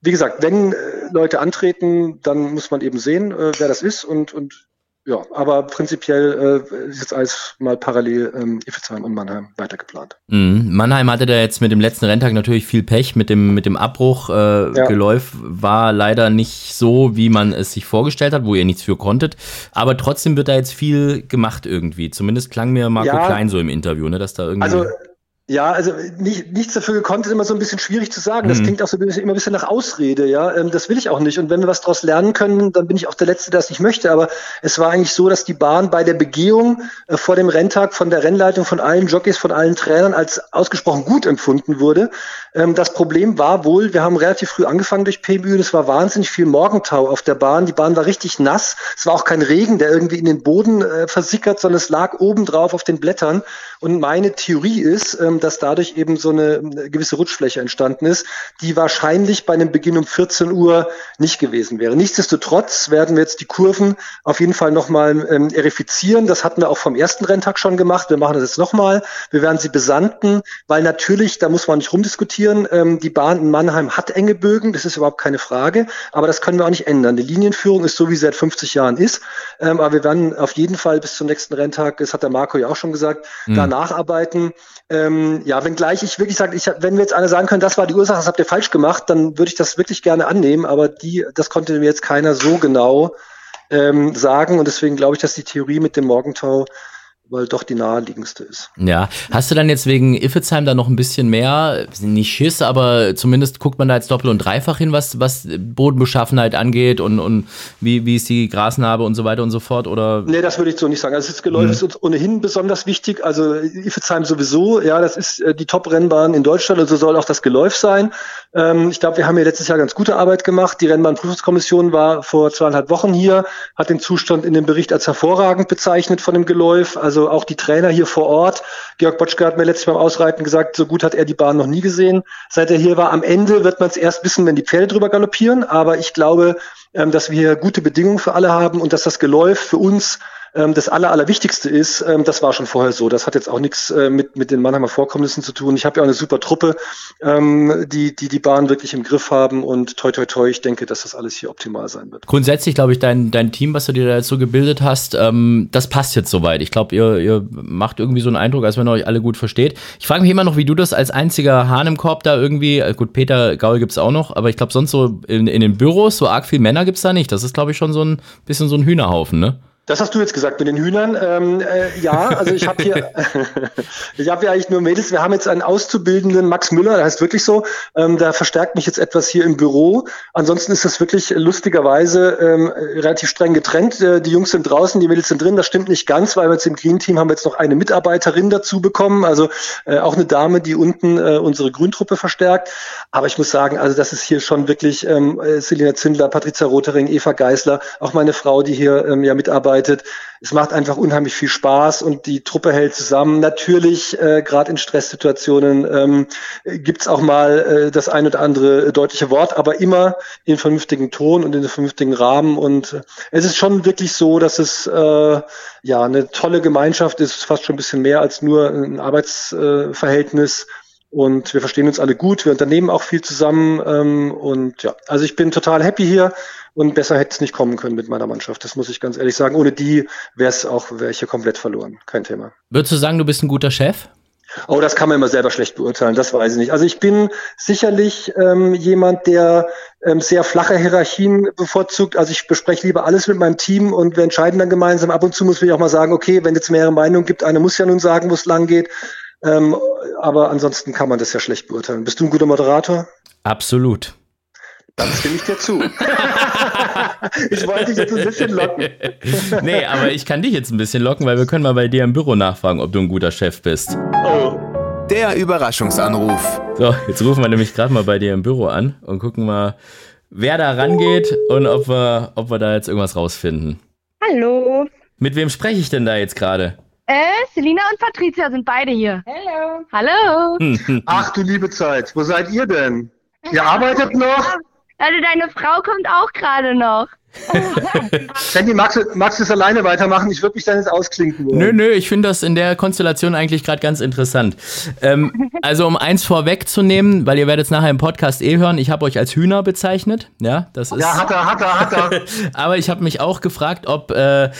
Wie gesagt, wenn äh, Leute antreten, dann muss man eben sehen, äh, wer das ist und, und ja, aber prinzipiell äh, ist jetzt alles mal parallel ähm, Iffezheim und Mannheim weitergeplant. Mhm. Mannheim hatte da jetzt mit dem letzten Renntag natürlich viel Pech mit dem, mit dem Abbruch. Äh, ja. Geläuf war leider nicht so, wie man es sich vorgestellt hat, wo ihr nichts für konntet. Aber trotzdem wird da jetzt viel gemacht irgendwie. Zumindest klang mir Marco ja, Klein so im Interview, ne, dass da irgendwie. Also ja, also nicht, nichts dafür gekonnt, ist immer so ein bisschen schwierig zu sagen. Das mhm. klingt auch so ein bisschen, immer ein bisschen nach Ausrede, ja. Ähm, das will ich auch nicht. Und wenn wir was daraus lernen können, dann bin ich auch der Letzte, der es nicht möchte. Aber es war eigentlich so, dass die Bahn bei der Begehung äh, vor dem Renntag von der Rennleitung, von allen Jockeys, von allen Trainern als ausgesprochen gut empfunden wurde. Ähm, das Problem war wohl, wir haben relativ früh angefangen durch und es war wahnsinnig viel Morgentau auf der Bahn. Die Bahn war richtig nass. Es war auch kein Regen, der irgendwie in den Boden äh, versickert, sondern es lag oben drauf auf den Blättern. Und meine Theorie ist, ähm, dass dadurch eben so eine gewisse Rutschfläche entstanden ist, die wahrscheinlich bei einem Beginn um 14 Uhr nicht gewesen wäre. Nichtsdestotrotz werden wir jetzt die Kurven auf jeden Fall nochmal ähm, erifizieren. Das hatten wir auch vom ersten Renntag schon gemacht. Wir machen das jetzt nochmal. Wir werden sie besanden, weil natürlich, da muss man nicht rumdiskutieren, ähm, die Bahn in Mannheim hat enge Bögen, das ist überhaupt keine Frage, aber das können wir auch nicht ändern. Die Linienführung ist so, wie sie seit 50 Jahren ist, ähm, aber wir werden auf jeden Fall bis zum nächsten Renntag, das hat der Marco ja auch schon gesagt, mhm. da nacharbeiten. Ähm, ja, wenngleich ich wirklich sage, ich, wenn wir jetzt einer sagen können, das war die Ursache, das habt ihr falsch gemacht, dann würde ich das wirklich gerne annehmen, aber die, das konnte mir jetzt keiner so genau ähm, sagen und deswegen glaube ich, dass die Theorie mit dem Morgentau weil doch die naheliegendste ist. Ja, hast du dann jetzt wegen Iffezheim da noch ein bisschen mehr, nicht Schiss, aber zumindest guckt man da jetzt doppelt und dreifach hin, was, was Bodenbeschaffenheit angeht und, und wie, wie ist die Grasnarbe und so weiter und so fort, oder? Nee, das würde ich so nicht sagen. Also das Geläuf mhm. ist uns ohnehin besonders wichtig, also Iffezheim sowieso, ja, das ist äh, die Top-Rennbahn in Deutschland und so soll auch das Geläuf sein. Ähm, ich glaube, wir haben hier letztes Jahr ganz gute Arbeit gemacht. Die Rennbahnprüfungskommission war vor zweieinhalb Wochen hier, hat den Zustand in dem Bericht als hervorragend bezeichnet von dem Geläuf. Also auch die Trainer hier vor Ort. Georg Botschke hat mir letztes Mal beim Ausreiten gesagt, so gut hat er die Bahn noch nie gesehen. Seit er hier war, am Ende wird man es erst wissen, wenn die Pferde drüber galoppieren. Aber ich glaube, ähm, dass wir hier gute Bedingungen für alle haben und dass das Geläuf für uns das Aller, Allerwichtigste ist, ähm, das war schon vorher so. Das hat jetzt auch nichts äh, mit, mit den Mannheimer Vorkommnissen zu tun. Ich habe ja auch eine super Truppe, ähm, die, die die Bahn wirklich im Griff haben und toi toi toi, ich denke, dass das alles hier optimal sein wird. Grundsätzlich glaube ich, dein, dein Team, was du dir da jetzt so gebildet hast, ähm, das passt jetzt soweit. Ich glaube, ihr, ihr macht irgendwie so einen Eindruck, als wenn ihr euch alle gut versteht. Ich frage mich immer noch, wie du das als einziger Hahn im Korb da irgendwie, äh, gut, Peter Gaul gibt's auch noch, aber ich glaube sonst so in, in den Büros, so arg viel Männer gibt's da nicht. Das ist, glaube ich, schon so ein bisschen so ein Hühnerhaufen, ne? Das hast du jetzt gesagt mit den Hühnern. Ähm, äh, ja, also ich habe hier, [laughs] ich habe ja eigentlich nur Mädels. Wir haben jetzt einen Auszubildenden, Max Müller, der heißt wirklich so. Ähm, der verstärkt mich jetzt etwas hier im Büro. Ansonsten ist das wirklich lustigerweise ähm, relativ streng getrennt. Äh, die Jungs sind draußen, die Mädels sind drin. Das stimmt nicht ganz, weil wir jetzt im Green Team haben wir jetzt noch eine Mitarbeiterin dazu bekommen. Also äh, auch eine Dame, die unten äh, unsere Grüntruppe verstärkt. Aber ich muss sagen, also das ist hier schon wirklich ähm, äh, Selina Zindler, Patricia Rotering, Eva Geisler, auch meine Frau, die hier ähm, ja mitarbeitet arbeitet. Es macht einfach unheimlich viel Spaß und die Truppe hält zusammen. Natürlich, äh, gerade in Stresssituationen, ähm, gibt auch mal äh, das ein oder andere deutliche Wort, aber immer in vernünftigen Ton und in vernünftigen Rahmen. Und äh, es ist schon wirklich so, dass es äh, ja eine tolle Gemeinschaft ist, fast schon ein bisschen mehr als nur ein Arbeitsverhältnis. Und wir verstehen uns alle gut, wir unternehmen auch viel zusammen. Ähm, und ja, also ich bin total happy hier und besser hätte es nicht kommen können mit meiner Mannschaft. Das muss ich ganz ehrlich sagen. Ohne die wäre es auch, wäre ich hier komplett verloren. Kein Thema. Würdest du sagen, du bist ein guter Chef? Oh, das kann man immer selber schlecht beurteilen, das weiß ich nicht. Also ich bin sicherlich ähm, jemand, der ähm, sehr flache Hierarchien bevorzugt. Also ich bespreche lieber alles mit meinem Team und wir entscheiden dann gemeinsam. Ab und zu muss ich auch mal sagen, okay, wenn jetzt mehrere Meinungen gibt, eine muss ja nun sagen, wo es lang geht. Ähm, aber ansonsten kann man das ja schlecht beurteilen. Bist du ein guter Moderator? Absolut. Dann stimme ich dir zu. [laughs] ich wollte dich jetzt ein bisschen locken. [laughs] nee, aber ich kann dich jetzt ein bisschen locken, weil wir können mal bei dir im Büro nachfragen, ob du ein guter Chef bist. Oh. Der Überraschungsanruf. So, jetzt rufen wir nämlich gerade mal bei dir im Büro an und gucken mal, wer da rangeht und ob wir, ob wir da jetzt irgendwas rausfinden. Hallo. Mit wem spreche ich denn da jetzt gerade? Äh, Selina und Patricia sind beide hier. Hallo. Hallo. Ach du liebe Zeit, wo seid ihr denn? Ihr arbeitet noch? Also deine Frau kommt auch gerade noch. [laughs] Sandy, magst du, magst du es alleine weitermachen? Ich würde mich dann jetzt ausklinken wollen. Nö, nö, ich finde das in der Konstellation eigentlich gerade ganz interessant. Ähm, [laughs] also um eins vorwegzunehmen, weil ihr werdet es nachher im Podcast eh hören, ich habe euch als Hühner bezeichnet. Ja, das ist. Ja, hat er, hat er, hat er. [laughs] Aber ich habe mich auch gefragt, ob, äh,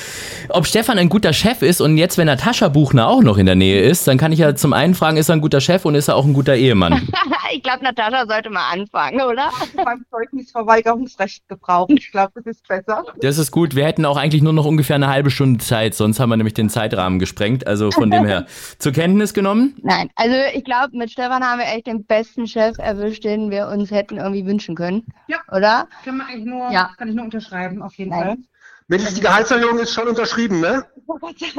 ob Stefan ein guter Chef ist und jetzt, wenn Natascha Buchner auch noch in der Nähe ist, dann kann ich ja zum einen fragen, ist er ein guter Chef und ist er auch ein guter Ehemann? ich glaube, Natascha sollte mal anfangen, oder? Beim Zeugnisverweigerungsrecht gebrauchen. Ich glaube, das ist ist besser. Das ist gut. Wir hätten auch eigentlich nur noch ungefähr eine halbe Stunde Zeit, sonst haben wir nämlich den Zeitrahmen gesprengt. Also von dem her [laughs] zur Kenntnis genommen? Nein, also ich glaube, mit Stefan haben wir echt den besten Chef erwischt, den wir uns hätten irgendwie wünschen können. Ja. Oder? Kann, man eigentlich nur, ja. kann ich nur unterschreiben, auf jeden Nein. Fall. Mensch, die Gehaltserhöhung ist schon unterschrieben, ne?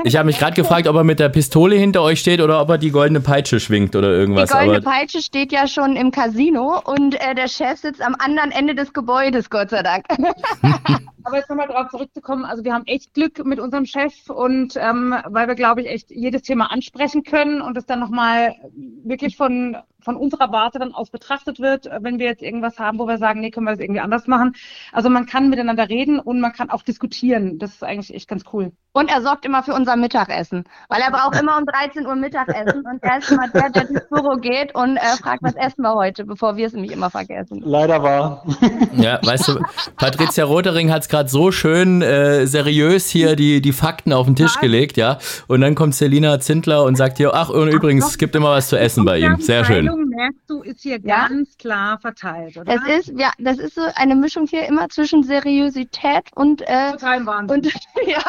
Ich habe mich gerade gefragt, ob er mit der Pistole hinter euch steht oder ob er die goldene Peitsche schwingt oder irgendwas. Die goldene Peitsche steht ja schon im Casino und äh, der Chef sitzt am anderen Ende des Gebäudes, Gott sei Dank. [laughs] Aber jetzt nochmal darauf zurückzukommen, also wir haben echt Glück mit unserem Chef und ähm, weil wir, glaube ich, echt jedes Thema ansprechen können und es dann nochmal wirklich von, von unserer Warte dann aus betrachtet wird, wenn wir jetzt irgendwas haben, wo wir sagen, nee, können wir das irgendwie anders machen. Also man kann miteinander reden und man kann auch diskutieren. Das ist eigentlich echt ganz cool. Und er sorgt immer für unser Mittagessen, weil er braucht immer um 13 Uhr Mittagessen und er ist immer der, der ins Büro geht und äh, fragt, was essen wir heute, bevor wir es nämlich immer vergessen. Leider wahr. Ja, weißt du, Patricia Rotering hat es gerade so schön äh, seriös hier die, die Fakten auf den Tisch gelegt, ja. Und dann kommt Selina Zindler und sagt hier, ach, und übrigens, es gibt immer was zu essen bei ihm. Sehr schön. merkst du, ist hier ja? ganz klar verteilt, oder? Es ist, ja, das ist so eine Mischung hier immer zwischen Seriosität und äh, Total Wahnsinn. Und, [laughs] ja.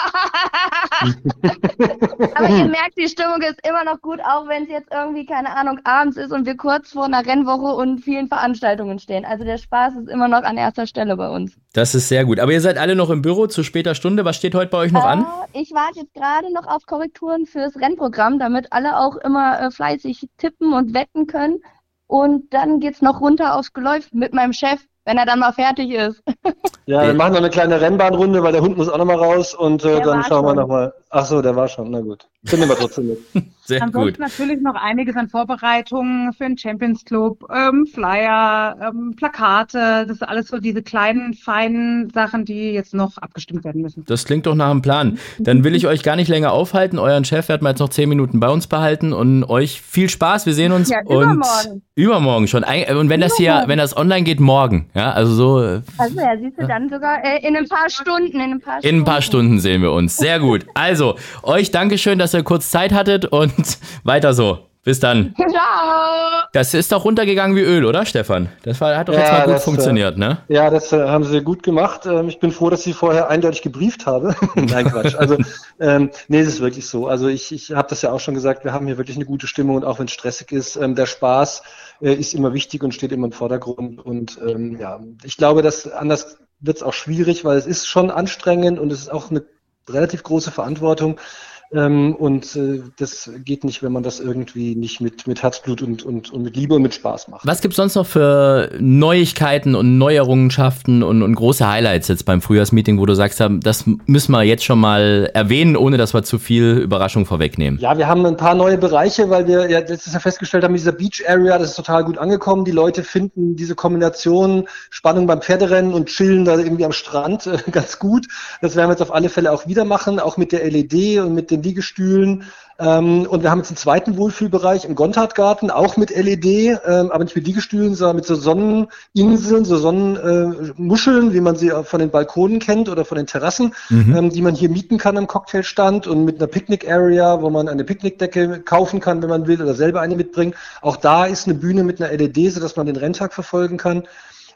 [laughs] Aber ihr merkt, die Stimmung ist immer noch gut, auch wenn es jetzt irgendwie, keine Ahnung, abends ist und wir kurz vor einer Rennwoche und vielen Veranstaltungen stehen. Also der Spaß ist immer noch an erster Stelle bei uns. Das ist sehr gut. Aber ihr seid alle noch im Büro zu später Stunde. Was steht heute bei euch noch äh, an? Ich warte jetzt gerade noch auf Korrekturen fürs Rennprogramm, damit alle auch immer äh, fleißig tippen und wetten können. Und dann geht es noch runter aufs Geläuf mit meinem Chef wenn er dann mal fertig ist. Ja, wir machen noch eine kleine Rennbahnrunde, weil der Hund muss auch noch mal raus und äh, dann schauen wir noch mal. Ach so, der war schon. Na gut. Nehmen wir trotzdem mit. [laughs] Sehr Ansonsten gut. natürlich noch einiges an Vorbereitungen für den Champions Club, ähm, Flyer, ähm, Plakate, das ist alles so diese kleinen, feinen Sachen, die jetzt noch abgestimmt werden müssen. Das klingt doch nach einem Plan. Dann will ich euch gar nicht länger aufhalten. Euren Chef werden wir jetzt noch zehn Minuten bei uns behalten und euch viel Spaß. Wir sehen uns ja, übermorgen. übermorgen schon. Und wenn das hier, wenn das online geht, morgen. Ja, also so. Also ja, siehst du dann sogar äh, in ein paar Stunden. In ein paar Stunden. In ein paar Stunden sehen wir uns. Sehr gut. Also, [laughs] euch Dankeschön, dass ihr kurz Zeit hattet und [laughs] weiter so. Bis dann. Ciao. Das ist doch runtergegangen wie Öl, oder Stefan? Das war, hat doch ja, jetzt mal gut das, äh, funktioniert, ne? Ja, das äh, haben sie gut gemacht. Ähm, ich bin froh, dass ich vorher eindeutig gebrieft habe. [laughs] Nein, Quatsch. Also, ähm, nee, es ist wirklich so. Also ich, ich habe das ja auch schon gesagt, wir haben hier wirklich eine gute Stimmung und auch wenn es stressig ist, ähm, der Spaß äh, ist immer wichtig und steht immer im Vordergrund. Und ähm, ja, ich glaube, dass anders wird es auch schwierig, weil es ist schon anstrengend und es ist auch eine relativ große Verantwortung. Ähm, und äh, das geht nicht, wenn man das irgendwie nicht mit, mit Herzblut und, und, und mit Liebe und mit Spaß macht. Was gibt es sonst noch für Neuigkeiten und Neuerungenschaften und, und große Highlights jetzt beim Frühjahrsmeeting, wo du sagst, das müssen wir jetzt schon mal erwähnen, ohne dass wir zu viel Überraschung vorwegnehmen? Ja, wir haben ein paar neue Bereiche, weil wir ja letztes Jahr festgestellt haben, dieser Beach Area, das ist total gut angekommen. Die Leute finden diese Kombination Spannung beim Pferderennen und chillen da irgendwie am Strand [laughs] äh, ganz gut. Das werden wir jetzt auf alle Fälle auch wieder machen, auch mit der LED und mit den Liegestühlen. Ähm, und wir haben jetzt einen zweiten Wohlfühlbereich im Gontardgarten, auch mit LED, ähm, aber nicht mit Liegestühlen, sondern mit so Sonneninseln, so Sonnenmuscheln, äh, wie man sie von den Balkonen kennt oder von den Terrassen, mhm. ähm, die man hier mieten kann am Cocktailstand und mit einer Picknick-Area, wo man eine Picknickdecke kaufen kann, wenn man will, oder selber eine mitbringen. Auch da ist eine Bühne mit einer LED, sodass man den Renntag verfolgen kann.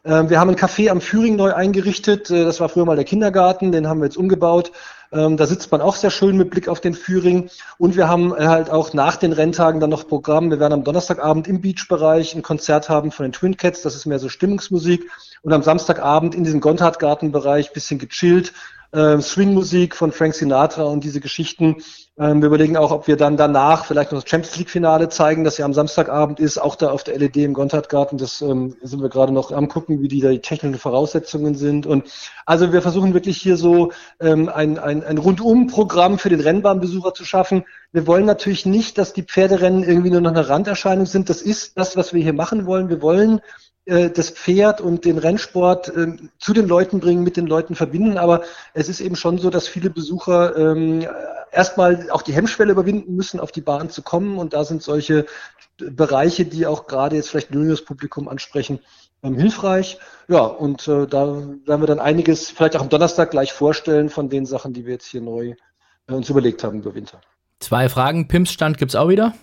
Ähm, wir haben ein Café am Führing neu eingerichtet. Äh, das war früher mal der Kindergarten, den haben wir jetzt umgebaut. Ähm, da sitzt man auch sehr schön mit Blick auf den Führing. Und wir haben äh, halt auch nach den Renntagen dann noch Programm. Wir werden am Donnerstagabend im Beach-Bereich ein Konzert haben von den Twin Cats. Das ist mehr so Stimmungsmusik. Und am Samstagabend in diesem Gontardgarten-Bereich bisschen gechillt. Äh, Swing-Musik von Frank Sinatra und diese Geschichten. Ähm, wir überlegen auch, ob wir dann danach vielleicht noch das Champions League-Finale zeigen, das ja am Samstagabend ist, auch da auf der LED im Gontardgarten. Das ähm, sind wir gerade noch am gucken, wie die, da die technischen Voraussetzungen sind. Und also wir versuchen wirklich hier so ähm, ein, ein, ein Rundum-Programm für den Rennbahnbesucher zu schaffen. Wir wollen natürlich nicht, dass die Pferderennen irgendwie nur noch eine Randerscheinung sind. Das ist das, was wir hier machen wollen. Wir wollen das Pferd und den Rennsport äh, zu den Leuten bringen, mit den Leuten verbinden. Aber es ist eben schon so, dass viele Besucher ähm, erstmal auch die Hemmschwelle überwinden müssen, auf die Bahn zu kommen. Und da sind solche Bereiche, die auch gerade jetzt vielleicht ein jüngeres Publikum ansprechen, ähm, hilfreich. Ja, und äh, da werden wir dann einiges vielleicht auch am Donnerstag gleich vorstellen von den Sachen, die wir jetzt hier neu äh, uns überlegt haben über Winter. Zwei Fragen. Pimps-Stand gibt es auch wieder?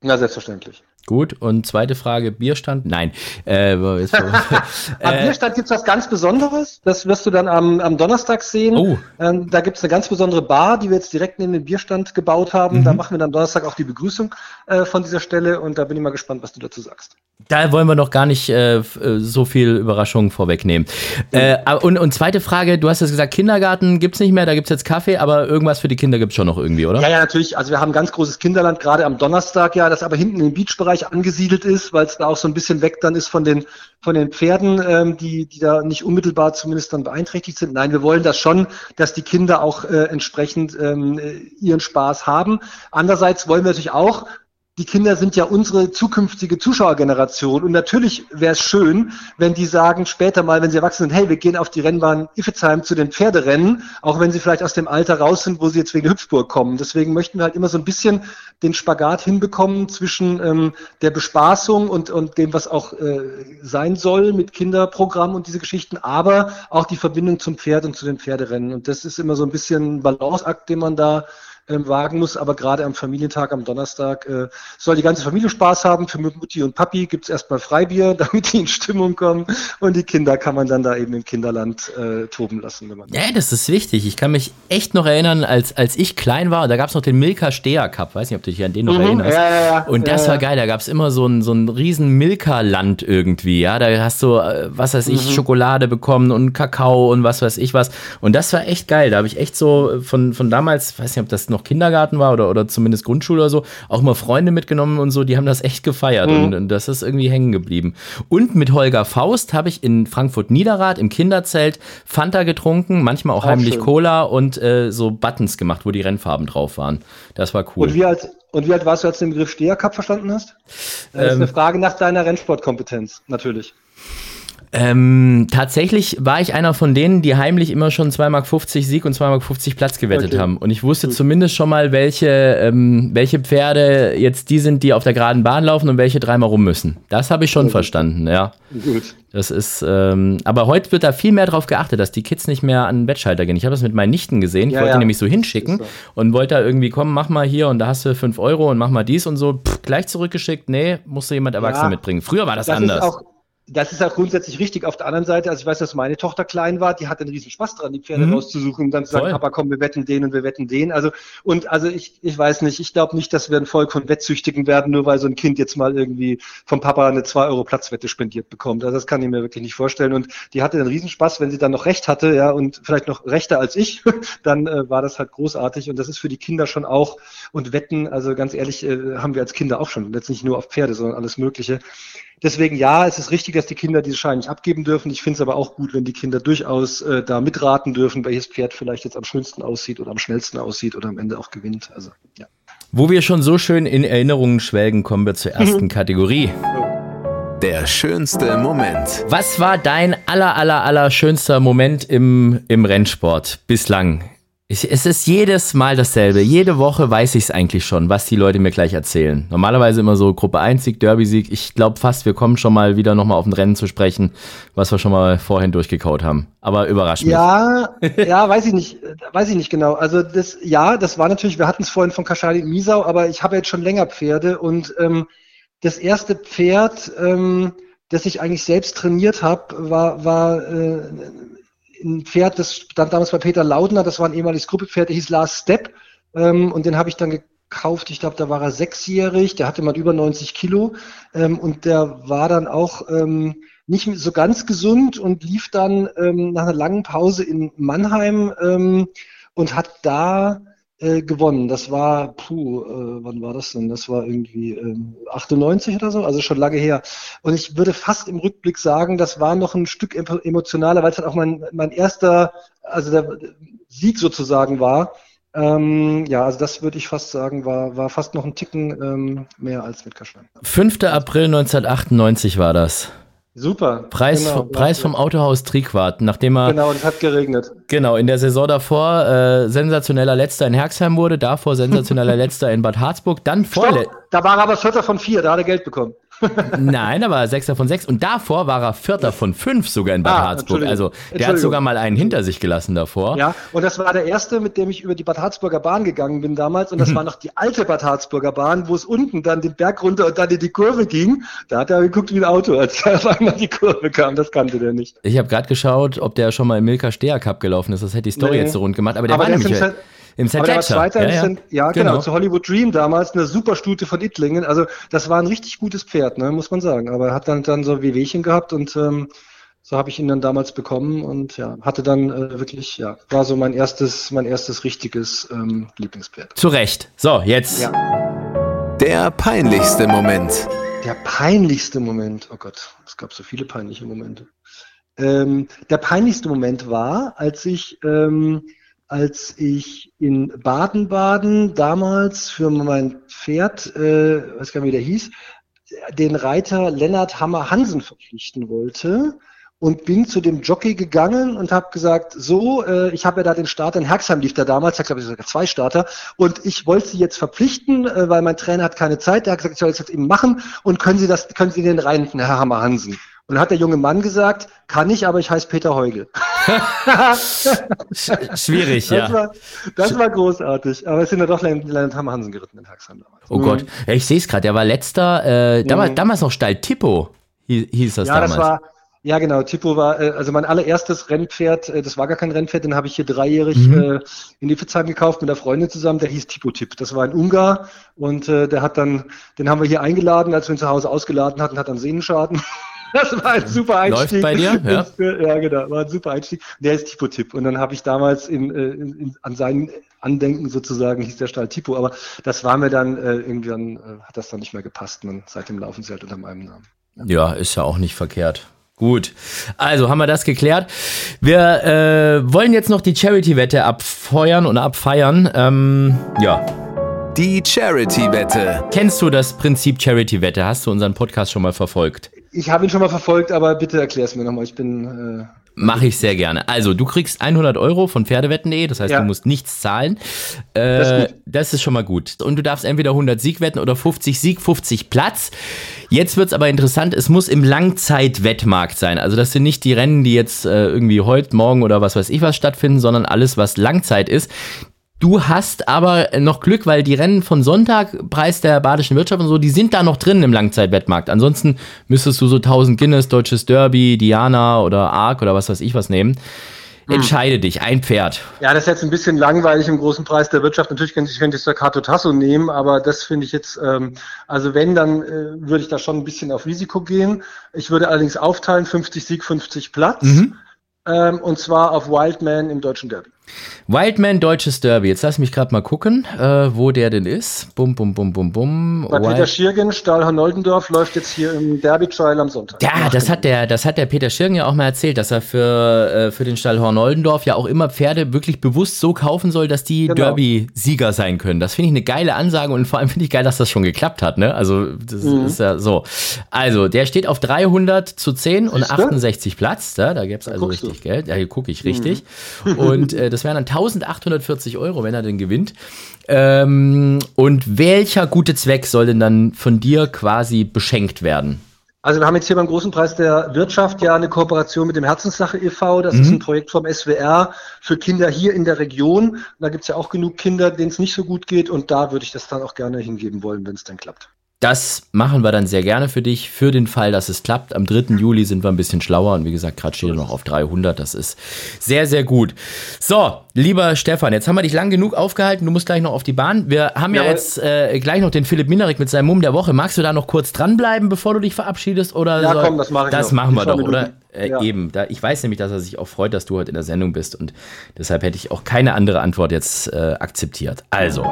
Na, selbstverständlich. Gut, und zweite Frage, Bierstand? Nein. Äh, jetzt, [laughs] am äh, Bierstand gibt es was ganz Besonderes. Das wirst du dann am, am Donnerstag sehen. Oh. Ähm, da gibt es eine ganz besondere Bar, die wir jetzt direkt neben dem Bierstand gebaut haben. Mhm. Da machen wir dann Donnerstag auch die Begrüßung äh, von dieser Stelle und da bin ich mal gespannt, was du dazu sagst. Da wollen wir noch gar nicht äh, äh so viel Überraschungen vorwegnehmen. Mhm. Und, und zweite Frage, du hast jetzt gesagt, Kindergarten gibt es nicht mehr, da gibt es jetzt Kaffee, aber irgendwas für die Kinder gibt es schon noch irgendwie, oder? Ja, ja, natürlich. Also wir haben ein ganz großes Kinderland, gerade am Donnerstag, ja, das aber hinten im Beachbereich angesiedelt ist, weil es da auch so ein bisschen weg dann ist von den, von den Pferden, ähm, die, die da nicht unmittelbar zumindest dann beeinträchtigt sind. Nein, wir wollen das schon, dass die Kinder auch äh, entsprechend ähm, ihren Spaß haben. Andererseits wollen wir natürlich auch, die Kinder sind ja unsere zukünftige Zuschauergeneration. Und natürlich wäre es schön, wenn die sagen später mal, wenn sie erwachsen sind, hey, wir gehen auf die Rennbahn Iffezheim zu den Pferderennen, auch wenn sie vielleicht aus dem Alter raus sind, wo sie jetzt wegen Hüpfburg kommen. Deswegen möchten wir halt immer so ein bisschen den Spagat hinbekommen zwischen ähm, der Bespaßung und, und dem, was auch äh, sein soll mit Kinderprogramm und diese Geschichten, aber auch die Verbindung zum Pferd und zu den Pferderennen. Und das ist immer so ein bisschen ein Balanceakt, den man da ähm, wagen muss. Aber gerade am Familientag, am Donnerstag, äh, soll die ganze Familie Spaß haben. Für Mutti und Papi gibt's erstmal Freibier, [laughs] damit die in Stimmung kommen. Und die Kinder kann man dann da eben im Kinderland äh, toben lassen. Wenn man ja, das ist wichtig. Ich kann mich echt noch erinnern, als, als ich klein war, da gab's noch den Milka Steher Cup. Weiß nicht, ob du dich an den noch mhm, erinnerst. Ja, ja, ja. Und das war geil. Da gab's immer so ein, so ein riesen Milka-Land irgendwie. Ja, da hast du, äh, was weiß ich, mhm. Schokolade bekommen und Kakao und was weiß ich was. Und das war echt geil. Da habe ich echt so von, von damals, weiß nicht, ob das noch Kindergarten war oder, oder zumindest Grundschule oder so, auch mal Freunde mitgenommen und so, die haben das echt gefeiert mhm. und, und, das ist irgendwie hängen geblieben. Und mit Holger Faust habe ich in Frankfurt Niederrad im Kinderzelt Fanta getrunken, manmal auch, auch heimlich schön. Cola und äh, so Buttons gemacht, wo die Rennfarben drauf waren. Das war cool. Und wie alt, und wie alt warst du, als du den Begriff Stehercup verstanden hast? Das ähm, ist eine Frage nach deiner Rennsportkompetenz, natürlich. Ähm, tatsächlich war ich einer von denen, die heimlich immer schon 2,50 Mark Sieg und 2,50 Mark Platz gewettet okay. haben. Und ich wusste Gut. zumindest schon mal, welche, ähm, welche Pferde jetzt die sind, die auf der geraden Bahn laufen und welche dreimal rum müssen. Das habe ich schon okay. verstanden, ja. Gut. Das ist, ähm, aber heute wird da viel mehr drauf geachtet, dass die Kids nicht mehr an den Wettschalter gehen. Ich habe das mit meinen Nichten gesehen. Ich ja, wollte ja. nämlich so hinschicken so. und wollte da irgendwie kommen, mach mal hier und da hast du 5 Euro und mach mal dies und so. Pff, gleich zurückgeschickt. Nee, musste jemand Erwachsene ja, mitbringen. Früher war das, das anders. Das ist auch grundsätzlich richtig. Auf der anderen Seite, also ich weiß, dass meine Tochter klein war, die hatte einen riesen Spaß dran, die Pferde mhm. rauszusuchen und dann zu sagen, Papa, komm, wir wetten den und wir wetten den. Also, und also ich, ich weiß nicht, ich glaube nicht, dass wir ein Volk von Wettsüchtigen werden, nur weil so ein Kind jetzt mal irgendwie vom Papa eine 2 Euro Platzwette spendiert bekommt. Also das kann ich mir wirklich nicht vorstellen. Und die hatte einen Riesenspaß, wenn sie dann noch recht hatte, ja, und vielleicht noch rechter als ich, [laughs] dann äh, war das halt großartig. Und das ist für die Kinder schon auch. Und Wetten, also ganz ehrlich, äh, haben wir als Kinder auch schon. Jetzt nicht nur auf Pferde, sondern alles Mögliche. Deswegen ja, es ist richtig, dass die Kinder diese Scheine nicht abgeben dürfen. Ich finde es aber auch gut, wenn die Kinder durchaus äh, da mitraten dürfen, welches Pferd vielleicht jetzt am schönsten aussieht oder am schnellsten aussieht oder am Ende auch gewinnt. Also ja. Wo wir schon so schön in Erinnerungen schwelgen, kommen wir zur [laughs] ersten Kategorie. Der schönste Moment. Was war dein aller, aller, aller schönster Moment im, im Rennsport bislang? Ich, es ist jedes Mal dasselbe. Jede Woche weiß ich es eigentlich schon, was die Leute mir gleich erzählen. Normalerweise immer so Gruppe 1 Sieg, Derby-Sieg. Ich glaube fast, wir kommen schon mal wieder nochmal auf ein Rennen zu sprechen, was wir schon mal vorhin durchgekaut haben. Aber überrascht mich. Ja, ja, weiß ich nicht, weiß ich nicht genau. Also das, ja, das war natürlich, wir hatten es vorhin von Kaschali und Misau, aber ich habe jetzt schon länger Pferde und ähm, das erste Pferd, ähm, das ich eigentlich selbst trainiert habe, war, war äh, ein Pferd, das stand damals bei Peter Laudner, das war ein ehemaliges Gruppepferd, der hieß Last Step. Ähm, und den habe ich dann gekauft, ich glaube, da war er sechsjährig, der hatte mal über 90 Kilo. Ähm, und der war dann auch ähm, nicht so ganz gesund und lief dann ähm, nach einer langen Pause in Mannheim ähm, und hat da äh, gewonnen. Das war, puh, äh, wann war das denn? Das war irgendwie äh, 98 oder so, also schon lange her. Und ich würde fast im Rückblick sagen, das war noch ein Stück emotionaler, weil es halt auch mein, mein erster, also der Sieg sozusagen war. Ähm, ja, also das würde ich fast sagen, war, war fast noch ein Ticken ähm, mehr als mit Kaschan. 5. April 1998 war das. Super. Preis, genau, Preis vom Autohaus Triquart, nachdem er Genau, und es hat geregnet. genau in der Saison davor äh, sensationeller Letzter in Herxheim wurde, davor sensationeller [laughs] Letzter in Bad Harzburg, dann vorle Stopp, da war er aber Vierter von vier, da hat er Geld bekommen. Nein, aber Sechster von sechs. Und davor war er Vierter von fünf sogar in Bad Ah, Harzburg. Also der hat sogar mal einen hinter sich gelassen davor. Ja, und das war der erste, mit dem ich über die Bad Harzburger Bahn gegangen bin damals. Und das Mhm. war noch die alte Bad Harzburger Bahn, wo es unten dann den Berg runter und dann in die Kurve ging. Da hat er geguckt wie ein Auto, als er auf einmal die Kurve kam. Das kannte der nicht. Ich habe gerade geschaut, ob der schon mal im Milka Steher Cup gelaufen ist. Das hätte die Story Nee. jetzt so rund gemacht. Aber der Aber war der ist nämlich im Set- im St. Aber der war. Zweiter Ja, im ja. Cent- ja, genau. Genau. zu Hollywood Dream damals, eine super Stute von Ittlingen. Also das war ein richtig gutes Pferd, ne, muss man sagen. Aber er hat dann, dann so Wehwehchen gehabt und ähm, so habe ich ihn dann damals bekommen und ja, hatte dann äh, wirklich, ja, war so mein erstes, mein erstes richtiges ähm, Lieblingspferd. Zu Recht. So, jetzt. Ja. Der peinlichste Moment. Der peinlichste Moment, oh Gott, es gab so viele peinliche Momente. Ähm, der peinlichste Moment war, als ich, ähm, als ich in Baden-Baden damals für mein Pferd, äh, weiß gar nicht, wie der hieß, den Reiter Lennart Hammer Hansen verpflichten wollte und bin zu dem Jockey gegangen und habe gesagt, so, äh, ich habe ja da den Starter, in Herxheim lief der damals, ich glaube, ich sogar zwei Starter, und ich wollte sie jetzt verpflichten, äh, weil mein Trainer hat keine Zeit, der hat gesagt, ich soll das jetzt eben machen und können Sie das, können Sie den rein, Herr Hammer Hansen. Und dann hat der junge Mann gesagt, kann ich, aber ich heiße Peter Heugel. [laughs] Sch [laughs] schwierig, Das, ja. war, das war großartig. Aber es sind ja doch Len- Lennart Hammer Hansen geritten in Herxheim damals. Oh Gott. Ja, ich sehe es gerade, der war letzter. Äh, damals, Mhm. damals noch Stall Tippo hieß, hieß das Ja, damals. das war, ja genau, Tipo war, äh, also mein allererstes Rennpferd, äh, das war gar kein Rennpferd, den habe ich hier dreijährig Mhm. äh, in Iffezheim gekauft mit einer Freundin zusammen, der hieß Tipo Tip. Das war ein Ungar und äh, der hat dann, den haben wir hier eingeladen, als wir ihn zu Hause ausgeladen hatten, hat dann Sehnenschaden. [laughs] Das war ein super Einstieg. Läuft bei dir? Ja. Ja, genau, war ein super Einstieg. Der ist Tipo Tip. Und dann habe ich damals in, äh, in, in, an seinen Andenken sozusagen hieß der Stall Tipo, aber das war mir dann äh, irgendwann, äh, hat das dann nicht mehr gepasst. Man, seitdem laufen sie halt unter meinem Namen. Ja, ist ja auch nicht verkehrt. Gut, also haben wir das geklärt. Wir äh, wollen jetzt noch die Charity-Wette abfeuern und abfeiern. Ähm, ja, Die Charity-Wette. kennst du das Prinzip Charity-Wette? Hast du unseren Podcast schon mal verfolgt? Ich habe ihn schon mal verfolgt, aber bitte erklär es mir nochmal. Ich bin. Äh, Mache ich sehr gerne. Also, du kriegst 100 Euro von Pferdewetten.de, das heißt, Ja. du musst nichts zahlen. Äh, Das ist das ist schon mal gut. Und du darfst entweder 100 Sieg wetten oder 50 Sieg, 50 Platz. Jetzt wird's aber interessant, es muss im Langzeitwettmarkt sein. Also, das sind nicht die Rennen, die jetzt äh, irgendwie heute, morgen oder was weiß ich was stattfinden, sondern alles, was Langzeit ist. Du hast aber noch Glück, weil die Rennen von Sonntag, Preis der badischen Wirtschaft und so, die sind da noch drin im Langzeitwettmarkt. Ansonsten müsstest du so 1000 Guinness, Deutsches Derby, Diana oder Arc oder was weiß ich was nehmen. Entscheide dich, ein Pferd. ja, das ist jetzt ein bisschen langweilig im großen Preis der Wirtschaft. Natürlich könnte ich, könnte ich Staccato Tasso nehmen, aber das finde ich jetzt, ähm, also wenn, dann äh, würde ich da schon ein bisschen auf Risiko gehen. Ich würde allerdings aufteilen, 50 Sieg, 50 Platz. Mhm. Ähm, und zwar auf Wildman im Deutschen Derby. Wildman Deutsches Derby. Jetzt lass mich gerade mal gucken, äh, wo der denn ist. Bum, bum, bum, bum, bum. Bei Peter Schirgen, Stahl Noldendorf läuft jetzt hier im Derby Trial am Sonntag. Ja, das hat der, das hat der Peter Schirgen ja auch mal erzählt, dass er für, äh, für den Stall Hornoldendorf ja auch immer Pferde wirklich bewusst so kaufen soll, dass die Genau. Derby-Sieger sein können. Das finde ich eine geile Ansage und vor allem finde ich geil, dass das schon geklappt hat, ne? Also, das Mhm. ist ja so. Also, der steht auf 300 zu 10 und Siehste? 68 Platz, da, da gibt's also guckst du. Mhm. richtig Geld. Ja, hier gucke ich richtig. Und äh, das wären dann 1840 Euro, wenn er denn gewinnt. Ähm, und welcher gute Zweck soll denn dann von dir quasi beschenkt werden? Also wir haben jetzt hier beim großen Preis der Wirtschaft ja eine Kooperation mit dem Herzenssache e.V. Das ist ein Projekt vom SWR für Kinder hier in der Region. Und da gibt's ja auch genug Kinder, denen es nicht so gut geht. Und da würde ich das dann auch gerne hingeben wollen, wenn es dann klappt. Das machen wir dann sehr gerne für dich, für den Fall, dass es klappt. Am 3. Juli sind wir ein bisschen schlauer und wie gesagt, gerade steht er noch auf 300. Das ist sehr, sehr gut. So, lieber Stefan, jetzt haben wir dich lang genug aufgehalten. Du musst gleich noch auf die Bahn. Wir haben ja Jawohl. jetzt äh, gleich noch den Philipp Minerik mit seinem Mumm der Woche. Magst du da noch kurz dranbleiben, bevor du dich verabschiedest? Oder Ja, soll- komm, das mache ich Das machen wir doch, oder? Äh, Ja. Eben. Da, ich weiß nämlich, dass er sich auch freut, dass du heute in der Sendung bist und deshalb hätte ich auch keine andere Antwort jetzt äh, akzeptiert. Also,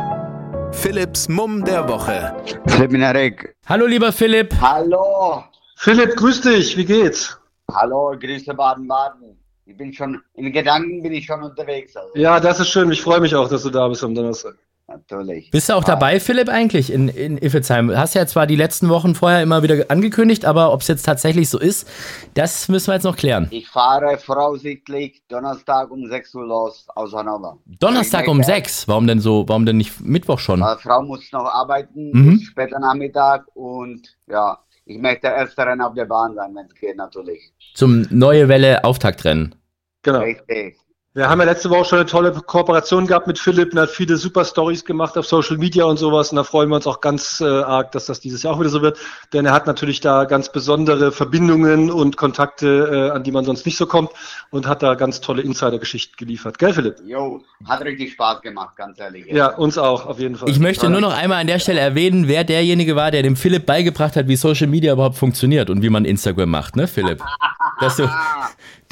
Philipps Mumm der Woche. Philipp Minarek. hallo lieber Philipp. Hallo. Philipp, grüß dich. Wie geht's? Hallo, Grüße Baden-Baden. Ich bin schon, in Gedanken bin ich schon unterwegs. Also. Ja, das ist schön. Ich freue mich auch, dass du da bist am Donnerstag. Natürlich. Bist du auch dabei, Philipp, eigentlich in, in Iffelsheim? Hast ja zwar die letzten Wochen vorher immer wieder angekündigt, aber ob es jetzt tatsächlich so ist, das müssen wir jetzt noch klären. Ich fahre voraussichtlich Donnerstag um 6 Uhr los aus Hannover. Donnerstag um möchte- 6. Warum denn so? Warum denn nicht Mittwoch schon? Meine Frau muss noch arbeiten Mhm. später Nachmittag und ja, ich möchte erster Rennen auf der Bahn sein, wenn es geht, natürlich. Zum Neue Welle Auftaktrennen. Genau. Richtig. Wir haben ja letzte Woche schon eine tolle Kooperation gehabt mit Philipp und hat viele super Stories gemacht auf Social Media und sowas. Und da freuen wir uns auch ganz äh, arg, dass das dieses Jahr auch wieder so wird. Denn er hat natürlich da ganz besondere Verbindungen und Kontakte, äh, an die man sonst nicht so kommt und hat da ganz tolle Insider-Geschichten geliefert. Gell, Philipp? Jo, hat richtig Spaß gemacht, ganz ehrlich. Ja, uns auch, auf jeden Fall. Ich möchte nur noch einmal an der Stelle erwähnen, wer derjenige war, der dem Philipp beigebracht hat, wie Social Media überhaupt funktioniert und wie man Instagram macht, ne, Philipp? [laughs] Dass du,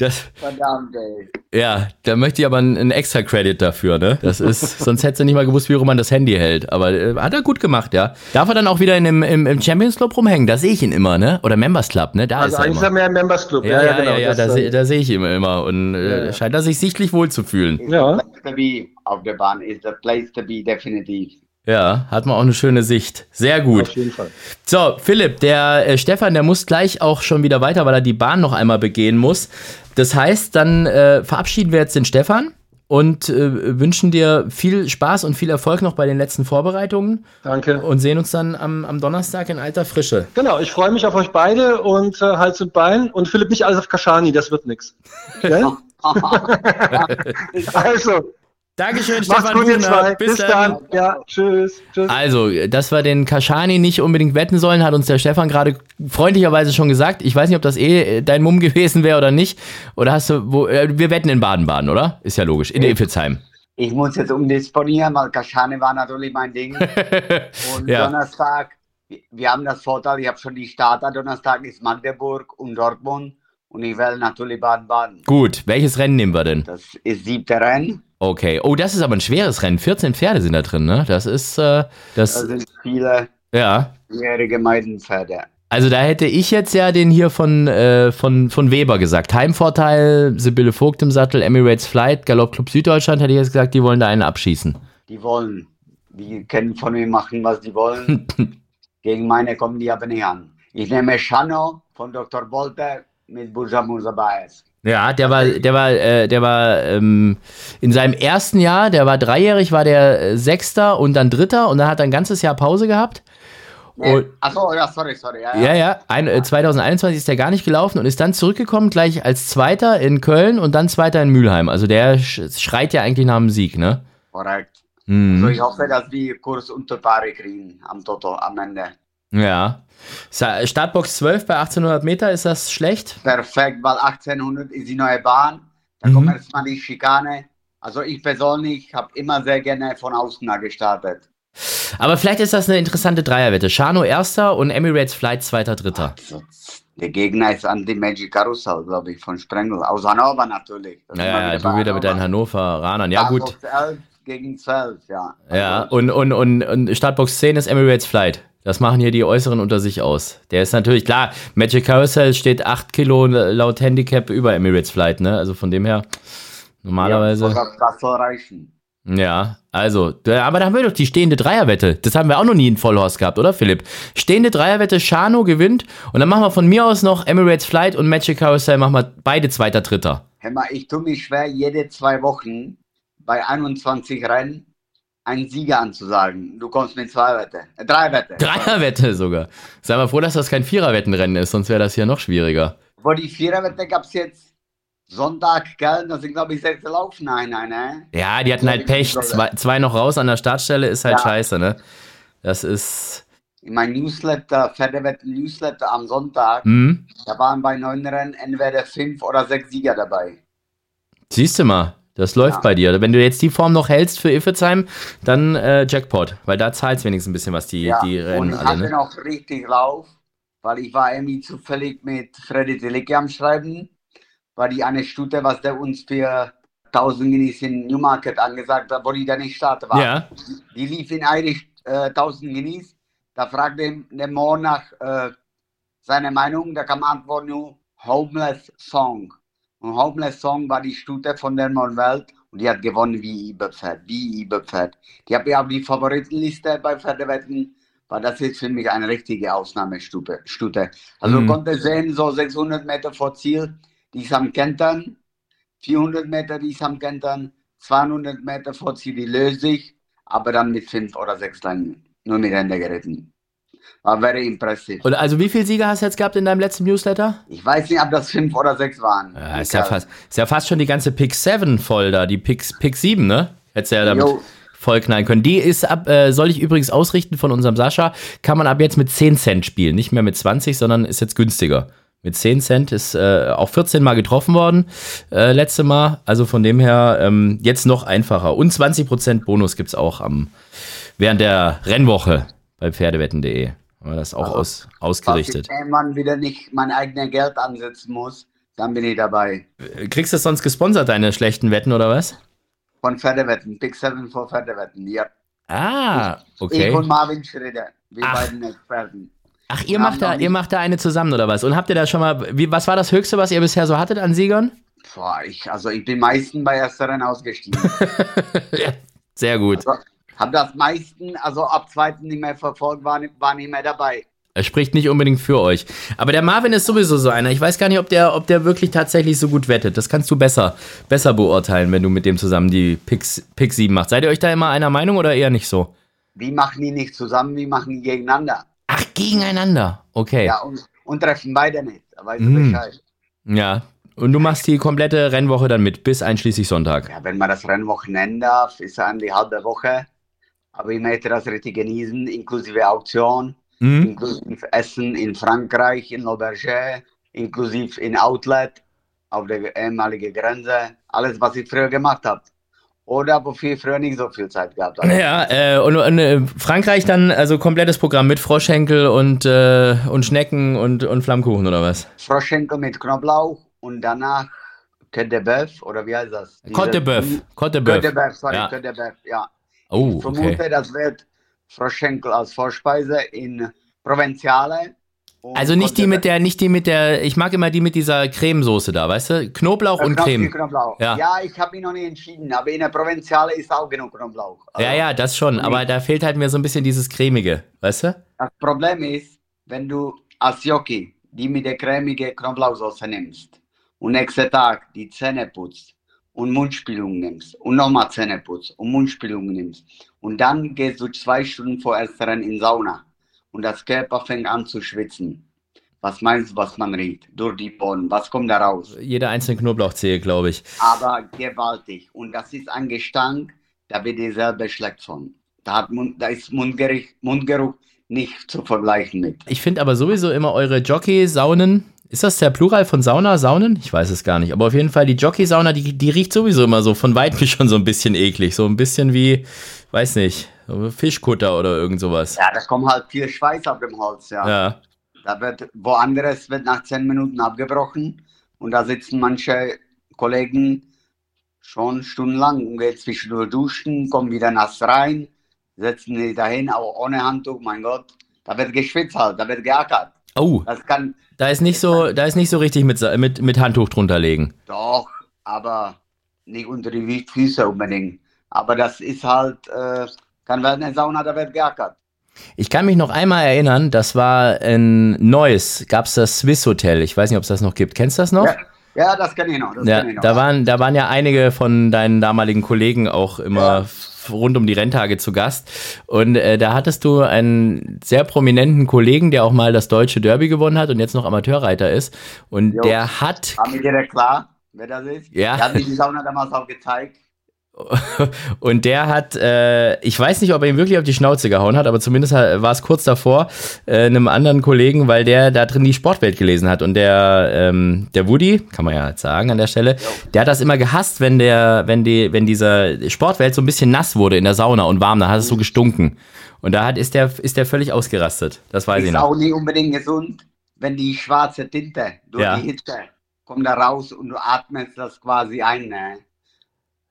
das, Verdammt, ey. ja, da möchte ich aber einen, einen extra Credit dafür, ne? Das ist, [laughs] sonst hättest du nicht mal gewusst, wie rum man das Handy hält. Aber äh, hat er gut gemacht, ja. Darf er dann auch wieder in dem, im, im Champions Club rumhängen? Da sehe ich ihn immer, ne? Oder Members Club, ne? Da also ist er eigentlich ist immer. er mehr im Members Club. Ja, ja, ja, ja, Das, da, äh, seh- da sehe ich ihn immer und äh, Ja, ja. scheint er sich sichtlich wohl zu fühlen. Ja. Place to be auf der Bahn ist the place to be, definitiv. Ja, hat man auch eine schöne Sicht. Sehr gut. Auf jeden Fall. So, Philipp, der äh, Stefan, der muss gleich auch schon wieder weiter, weil er die Bahn noch einmal begehen muss. Das heißt, dann äh, verabschieden wir jetzt den Stefan und äh, wünschen dir viel Spaß und viel Erfolg noch bei den letzten Vorbereitungen Danke. und sehen uns dann am, am Donnerstag in alter Frische. Genau, ich freue mich auf euch beide und äh, Hals und Bein. Und Philipp, nicht alles auf Kashani, das wird nix. [laughs] Gell? [laughs] [laughs] also, Dankeschön, Stefan gut, ihr Buchner. zwei. Bis, dann. Ja, tschüss. Tschüss. Also, dass wir den Kashani nicht unbedingt wetten sollen, hat uns der Stefan gerade freundlicherweise schon gesagt. Ich weiß nicht, ob das eh dein Mumm [laughs] gewesen wäre oder nicht. Oder hast du, wo, äh, wir wetten in Baden-Baden, oder? Ist ja logisch, in Iffelsheim. Ich muss jetzt umdisponieren, weil Kaschane war natürlich mein Ding. [laughs] Und Ja. Donnerstag, wir haben das Vorteil, ich habe schon die Starter. Donnerstag ist Magdeburg und Dortmund. Und ich wähle natürlich Baden-Baden. Gut, welches Rennen nehmen wir denn? Das ist siebte Rennen. Okay. Oh, das ist aber ein schweres Rennen. 14 Pferde sind da drin, ne? Das ist, äh, Da das, sind viele ja. jährige Meidenpferde. Also da hätte ich jetzt ja den hier von, äh, von, von Weber gesagt. Heimvorteil, Sibylle Vogt im Sattel, Emirates Flight, Galopp Club Süddeutschland, hätte ich jetzt gesagt, die wollen da einen abschießen. Die wollen. Die können von mir machen, was die wollen. [laughs] Gegen meine kommen die aber nicht an. Ich nehme Shano von Dr. Wolter mit Burja Musabaez. Ja, der war, der war, äh, der war ähm, in seinem ersten Jahr, der war dreijährig, war der äh, Sechster und dann Dritter und dann hat er ein ganzes Jahr Pause gehabt. Und, Achso, ja, sorry, sorry. Ja, ja, ja, ein, äh, 2021 ist der gar nicht gelaufen und ist dann zurückgekommen, gleich als Zweiter in Köln und dann Zweiter in Mülheim. Also der sch schreit ja eigentlich nach dem Sieg, ne? Korrekt. Mhm. Also ich hoffe, dass wir Kurs unter Paare kriegen am Toto am Ende. Ja. Startbox 12 bei 1800 Meter, ist das schlecht? Perfekt, weil 1800 ist die neue Bahn. Da Mhm. kommt erstmal die Schikane. Also ich persönlich habe immer sehr gerne von außen da gestartet. Aber vielleicht ist das eine interessante Dreierwette. Shano erster und Emirates Flight zweiter, dritter. Also, der Gegner ist Anti-Magic Carousel, glaube ich, von Sprengel. Aus Hannover natürlich. Das Ja, ja, du bei wieder mit deinen Hannoveranern. Ja, gut. Startbox 11 gegen 12, ja. Ja, Also, und, und, und, und Startbox 10 ist Emirates Flight. Das machen hier die Äußeren unter sich aus. Der ist natürlich klar, Magic Carousel steht 8 Kilo laut Handicap über Emirates Flight, ne? Also von dem her, normalerweise. Ja, das, soll reichen. Ja, also, aber da haben wir doch die stehende Dreierwette. Das haben wir auch noch nie in Vollhorst gehabt, oder Philipp? Stehende Dreierwette, Shano gewinnt und dann machen wir von mir aus noch Emirates Flight und Magic Carousel, machen wir beide zweiter, dritter. Mal, ich tue mich schwer, jede zwei Wochen bei 21 Rennen einen Sieger anzusagen. Du kommst mit zwei Wette. Äh, drei Wette. Dreierwette sogar. Sei mal froh, dass das kein Viererwettenrennen ist, sonst wäre das hier noch schwieriger. Wo die Viererwette gab es jetzt Sonntag, gell? Das sind, glaube ich, sechs Laufen. Nein, nein, ne? Ja, die hatten halt Pech. Zwei, zwei noch raus an der Startstelle ist halt Ja. scheiße, ne? Das ist. In meinem Newsletter, Pferdewetten-Newsletter am Sonntag, Hm. da waren bei neun Rennen entweder fünf oder sechs Sieger dabei. Siehst du mal, das läuft Ja. bei dir. Wenn du jetzt die Form noch hältst für Iffezheim, dann äh, Jackpot, weil da zahlt es wenigstens ein bisschen was, die, Ja, die und Rennen ich alle, hatte ne? noch richtig Lauf, weil ich war irgendwie zufällig mit Freddy Delicke am Schreiben, weil die eine Stute, was der uns für 1000 Guineas in Newmarket angesagt hat, wo die da nicht starten war. Ja, Die lief in Irish äh, 1000 Guineas. Da fragte der Mann nach äh, seiner Meinung, da kam Antwort nur Homeless Song. Und Homeless Song war die Stute von der Welt Und die hat gewonnen wie Überpferd, wie Überpferd. Die habe ich auf die Favoritenliste bei Pferdewetten, weil das ist für mich eine richtige Ausnahmestute. Stute. Also Mhm. konnte sehen, so 600 Meter vor Ziel, die ist am Kentern, 400 Meter, die ist am Kentern, 200 Meter vor Ziel, die löst sich, aber dann mit fünf oder sechs Längen, nur mit Hände geritten. War very impressive. Und also wie viele Sieger hast du jetzt gehabt in deinem letzten Newsletter? Ich weiß nicht, ob das fünf oder sechs waren. Ja, ist, ja fast, ist ja fast schon die ganze Pick 7 voll da, die Pick, Pick 7, ne? Hättest du ja damit Jo. voll knallen können. Die ist ab, äh, soll ich übrigens ausrichten von unserem Sascha, kann man ab jetzt mit 10 Cent spielen. Nicht mehr mit 20, sondern ist jetzt günstiger. Mit 10 Cent ist äh, auch 14 Mal getroffen worden, äh, letzte Mal. Also von dem her ähm, jetzt noch einfacher. Und 20% Bonus gibt's auch am, während der Rennwoche bei Pferdewetten.de. Haben wir das auch aus, ausgerichtet. Ich irgendwann wieder nicht mein eigenes Geld ansetzen muss, dann bin ich dabei. Kriegst du das sonst gesponsert, deine schlechten Wetten oder was? Von Pferdewetten, Big Seven vor Pferdewetten. Ja. Ah, Ich okay. und Marvin Schröder, wir Ach. beiden Experten. Ach, ihr Ja, macht da, ihr macht da eine zusammen oder was? Und habt ihr da schon mal, wie, was war das Höchste, was ihr bisher so hattet an Siegern? Boah, ich, also ich bin meistens bei ersteren ausgestiegen. [laughs] Sehr gut. also, hab das meisten, also ab zweiten nicht mehr verfolgt, war, nicht- war nicht mehr dabei. Er spricht nicht unbedingt für euch. Aber der Marvin ist sowieso so einer. Ich weiß gar nicht, ob der, ob der wirklich tatsächlich so gut wettet. Das kannst du besser, besser beurteilen, wenn du mit dem zusammen die Picks, Pick 7 machst. Seid ihr euch da immer einer Meinung oder eher nicht so? Wir machen die nicht zusammen, wir machen die gegeneinander. Ach, gegeneinander. Okay. Ja, Ja. und, und treffen beide nicht. Da weißt du Mm. Bescheid. Und du machst die komplette Rennwoche dann mit, bis einschließlich Sonntag. Ja, wenn man das Rennwochen nennen darf, ist an die halbe Woche. Aber ich möchte das richtig genießen, inklusive Auktion, Mhm. inklusive Essen in Frankreich, in L'Auberge, inklusive in Outlet, auf der ehemaligen Grenze. Alles, was ich früher gemacht habe. Oder wofür ich früher nicht so viel Zeit gehabt habe. Ja, äh, und, und äh, Frankreich dann, also komplettes Programm mit Froschenkel und, äh, und Schnecken und, und Flammkuchen oder was? Froschenkel mit Knoblauch und danach Côte de Bœuf, oder wie heißt das? Côte de Bœuf. Côte de Côte de Bœuf. Bœuf, sorry, Ja. Côte de Bœuf, ja. Oh, Ich vermute, okay. das wird Froschenkel als Vorspeise in Provenziale. Also nicht die mit der, nicht die mit der, ich mag immer die mit dieser Cremesoße da, weißt du? Knoblauch Bœuf. und Knoblauch, Creme. Knoblauch. Ja. Ja. ich habe mich noch nicht entschieden, aber in der Provenziale ist auch genug Knoblauch. Also Ja, ja, das schon, aber da fehlt halt mir so ein bisschen dieses cremige, weißt du? Das Problem ist, wenn du als Jockey die mit der cremigen Knoblauchsoße nimmst und nächsten Tag die Zähne putzt und Mundspülung nimmst und nochmal Zähne putzt und Mundspülung nimmst und dann gehst du zwei Stunden vor erst Rennen in Sauna und das Körper fängt an zu schwitzen. Was meinst du, was man riecht? Durch die Bohnen. Was kommt da raus? Jede einzelne Knoblauchzehe, glaube ich. Aber gewaltig. Und das ist ein Gestank, da wird dir selber schlecht von. Da, hat Mund, da ist Mundgeruch, Mundgeruch nicht zu vergleichen mit. Ich finde aber sowieso immer eure Jockey-Saunen. Ist das der Plural von Sauna? Saunen? Ich weiß es gar nicht. Aber auf jeden Fall, die Jockey-Sauna, die, die riecht sowieso immer so von weitem [laughs] schon so ein bisschen eklig. So ein bisschen wie, weiß nicht, Fischkutter oder irgend sowas. Ja, da kommt halt viel Schweiß auf dem Holz, ja. Ja. Da wird woanders wird nach zehn Minuten abgebrochen und da sitzen manche Kollegen schon stundenlang und gehen zwischendurch duschen, kommen wieder nass rein, setzen die dahin, auch ohne Handtuch, mein Gott. Da wird geschwitzt halt, da wird geackert. Oh, Das kann da ist nicht so, da ist nicht so richtig mit, mit, mit Handtuch drunter legen. doch, aber nicht unter die Füße unbedingt. Aber das ist halt, äh, kann werden eine Sauna, da wird geackert. Ich kann mich noch einmal erinnern, das war in Neuss, gab es das Swiss Hotel. Ich weiß nicht, ob es das noch gibt. Kennst du das noch? Ja, ja, das kenne ich noch. Ja, kenn ich noch. da waren, da waren ja einige von deinen damaligen Kollegen auch immer Ja. Rund um die Renntage zu Gast. Und äh, da hattest du einen sehr prominenten Kollegen, der auch mal das deutsche Derby gewonnen hat und jetzt noch Amateurreiter ist. Und Jo. der hat, War mir direkt klar, wer das ist? Ja. Der hat mir die Sauna damals auch gezeigt. [laughs] und der hat, äh, ich weiß nicht, ob er ihm wirklich auf die Schnauze gehauen hat, aber zumindest war es kurz davor, äh, einem anderen Kollegen, weil der da drin die Sportwelt gelesen hat. Und der, ähm, der Woody, kann man ja jetzt sagen an der Stelle, der hat das immer gehasst, wenn der, wenn die, wenn dieser Sportwelt so ein bisschen nass wurde in der Sauna und warm, dann hat es so gestunken. Und da hat, ist der, ist der völlig ausgerastet. Das weiß ich ist noch. auch nicht unbedingt gesund, wenn die schwarze Tinte durch Ja. die Hitze kommt da raus und du atmest das quasi ein. Ne?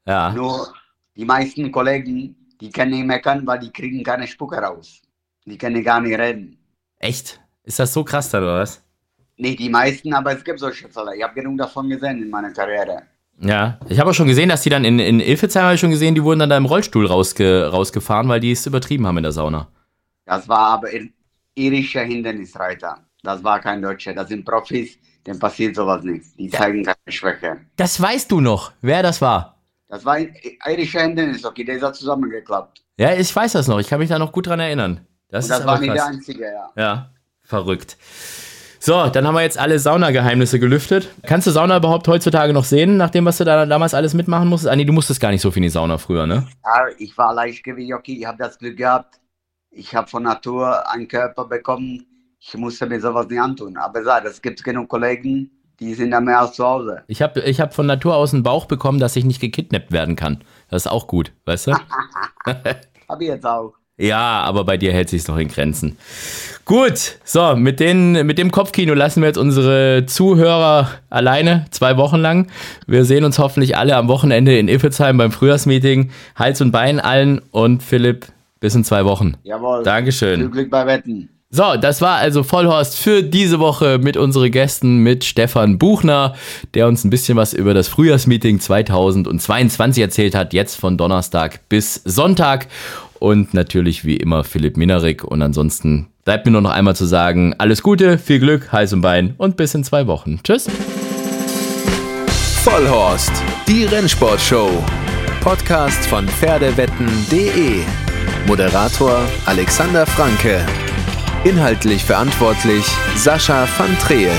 Ja. Nur die meisten Kollegen, die können nicht meckern, weil die kriegen keine Spucke raus. Die können gar nicht reden. Echt? Ist das so krass dann, oder was? Nicht die meisten, aber es gibt solche Fälle. Ich habe genug davon gesehen in meiner Karriere. Ja, ich habe auch schon gesehen, dass die dann in, in Ilfezheim habe ich schon gesehen, die wurden dann da im Rollstuhl rausge, rausgefahren, weil die es übertrieben haben in der Sauna. Das war aber ir- irischer Hindernisreiter. Das war kein Deutscher. Das sind Profis, denen passiert sowas nicht. Die zeigen keine Schwäche. Das weißt du noch, wer das war. Das war ein irischer Hindernishockey, der ist da zusammengeklappt. Ja, ich weiß das noch. Ich kann mich da noch gut dran erinnern. Das, das war nicht der einzige, ja. Ja, verrückt. So, dann haben wir jetzt alle Saunageheimnisse gelüftet. Kannst du Sauna überhaupt heutzutage noch sehen, nach dem, was du da damals alles mitmachen musstest? Ah, nee, du musstest gar nicht so viel in die Sauna früher, ne? ja ich war Leichtgewicht-Hockey, ich habe das Glück gehabt. Ich habe von Natur einen Körper bekommen. Ich musste mir sowas nicht antun. Aber sag, es gibt genug Kollegen, die sind da mehr als zu Hause. Ich habe ich hab von Natur aus einen Bauch bekommen, dass ich nicht gekidnappt werden kann. Das ist auch gut, weißt du? [laughs] Habe ich jetzt auch. Ja, aber bei dir hält sich's noch in Grenzen. Gut, so, mit, den, mit dem Kopfkino lassen wir jetzt unsere Zuhörer alleine, zwei Wochen lang. Wir sehen uns hoffentlich alle am Wochenende in Iffelsheim beim Frühjahrsmeeting. Hals und Bein allen und Philipp, bis in zwei Wochen. Jawohl. Dankeschön. Viel Glück bei Wetten. So, das war also Vollhorst für diese Woche mit unseren Gästen, mit Stefan Buchner, der uns ein bisschen was über das Frühjahrsmeeting 2022 erzählt hat, jetzt von Donnerstag bis Sonntag. Und natürlich wie immer Philipp Minarik. Und ansonsten bleibt mir nur noch einmal zu sagen, alles Gute, viel Glück, Hals und Bein und bis in zwei Wochen. Tschüss. Vollhorst, die Rennsportshow. Podcast von Pferdewetten.de. Moderator Alexander Franke. Inhaltlich verantwortlich Sascha van Treel.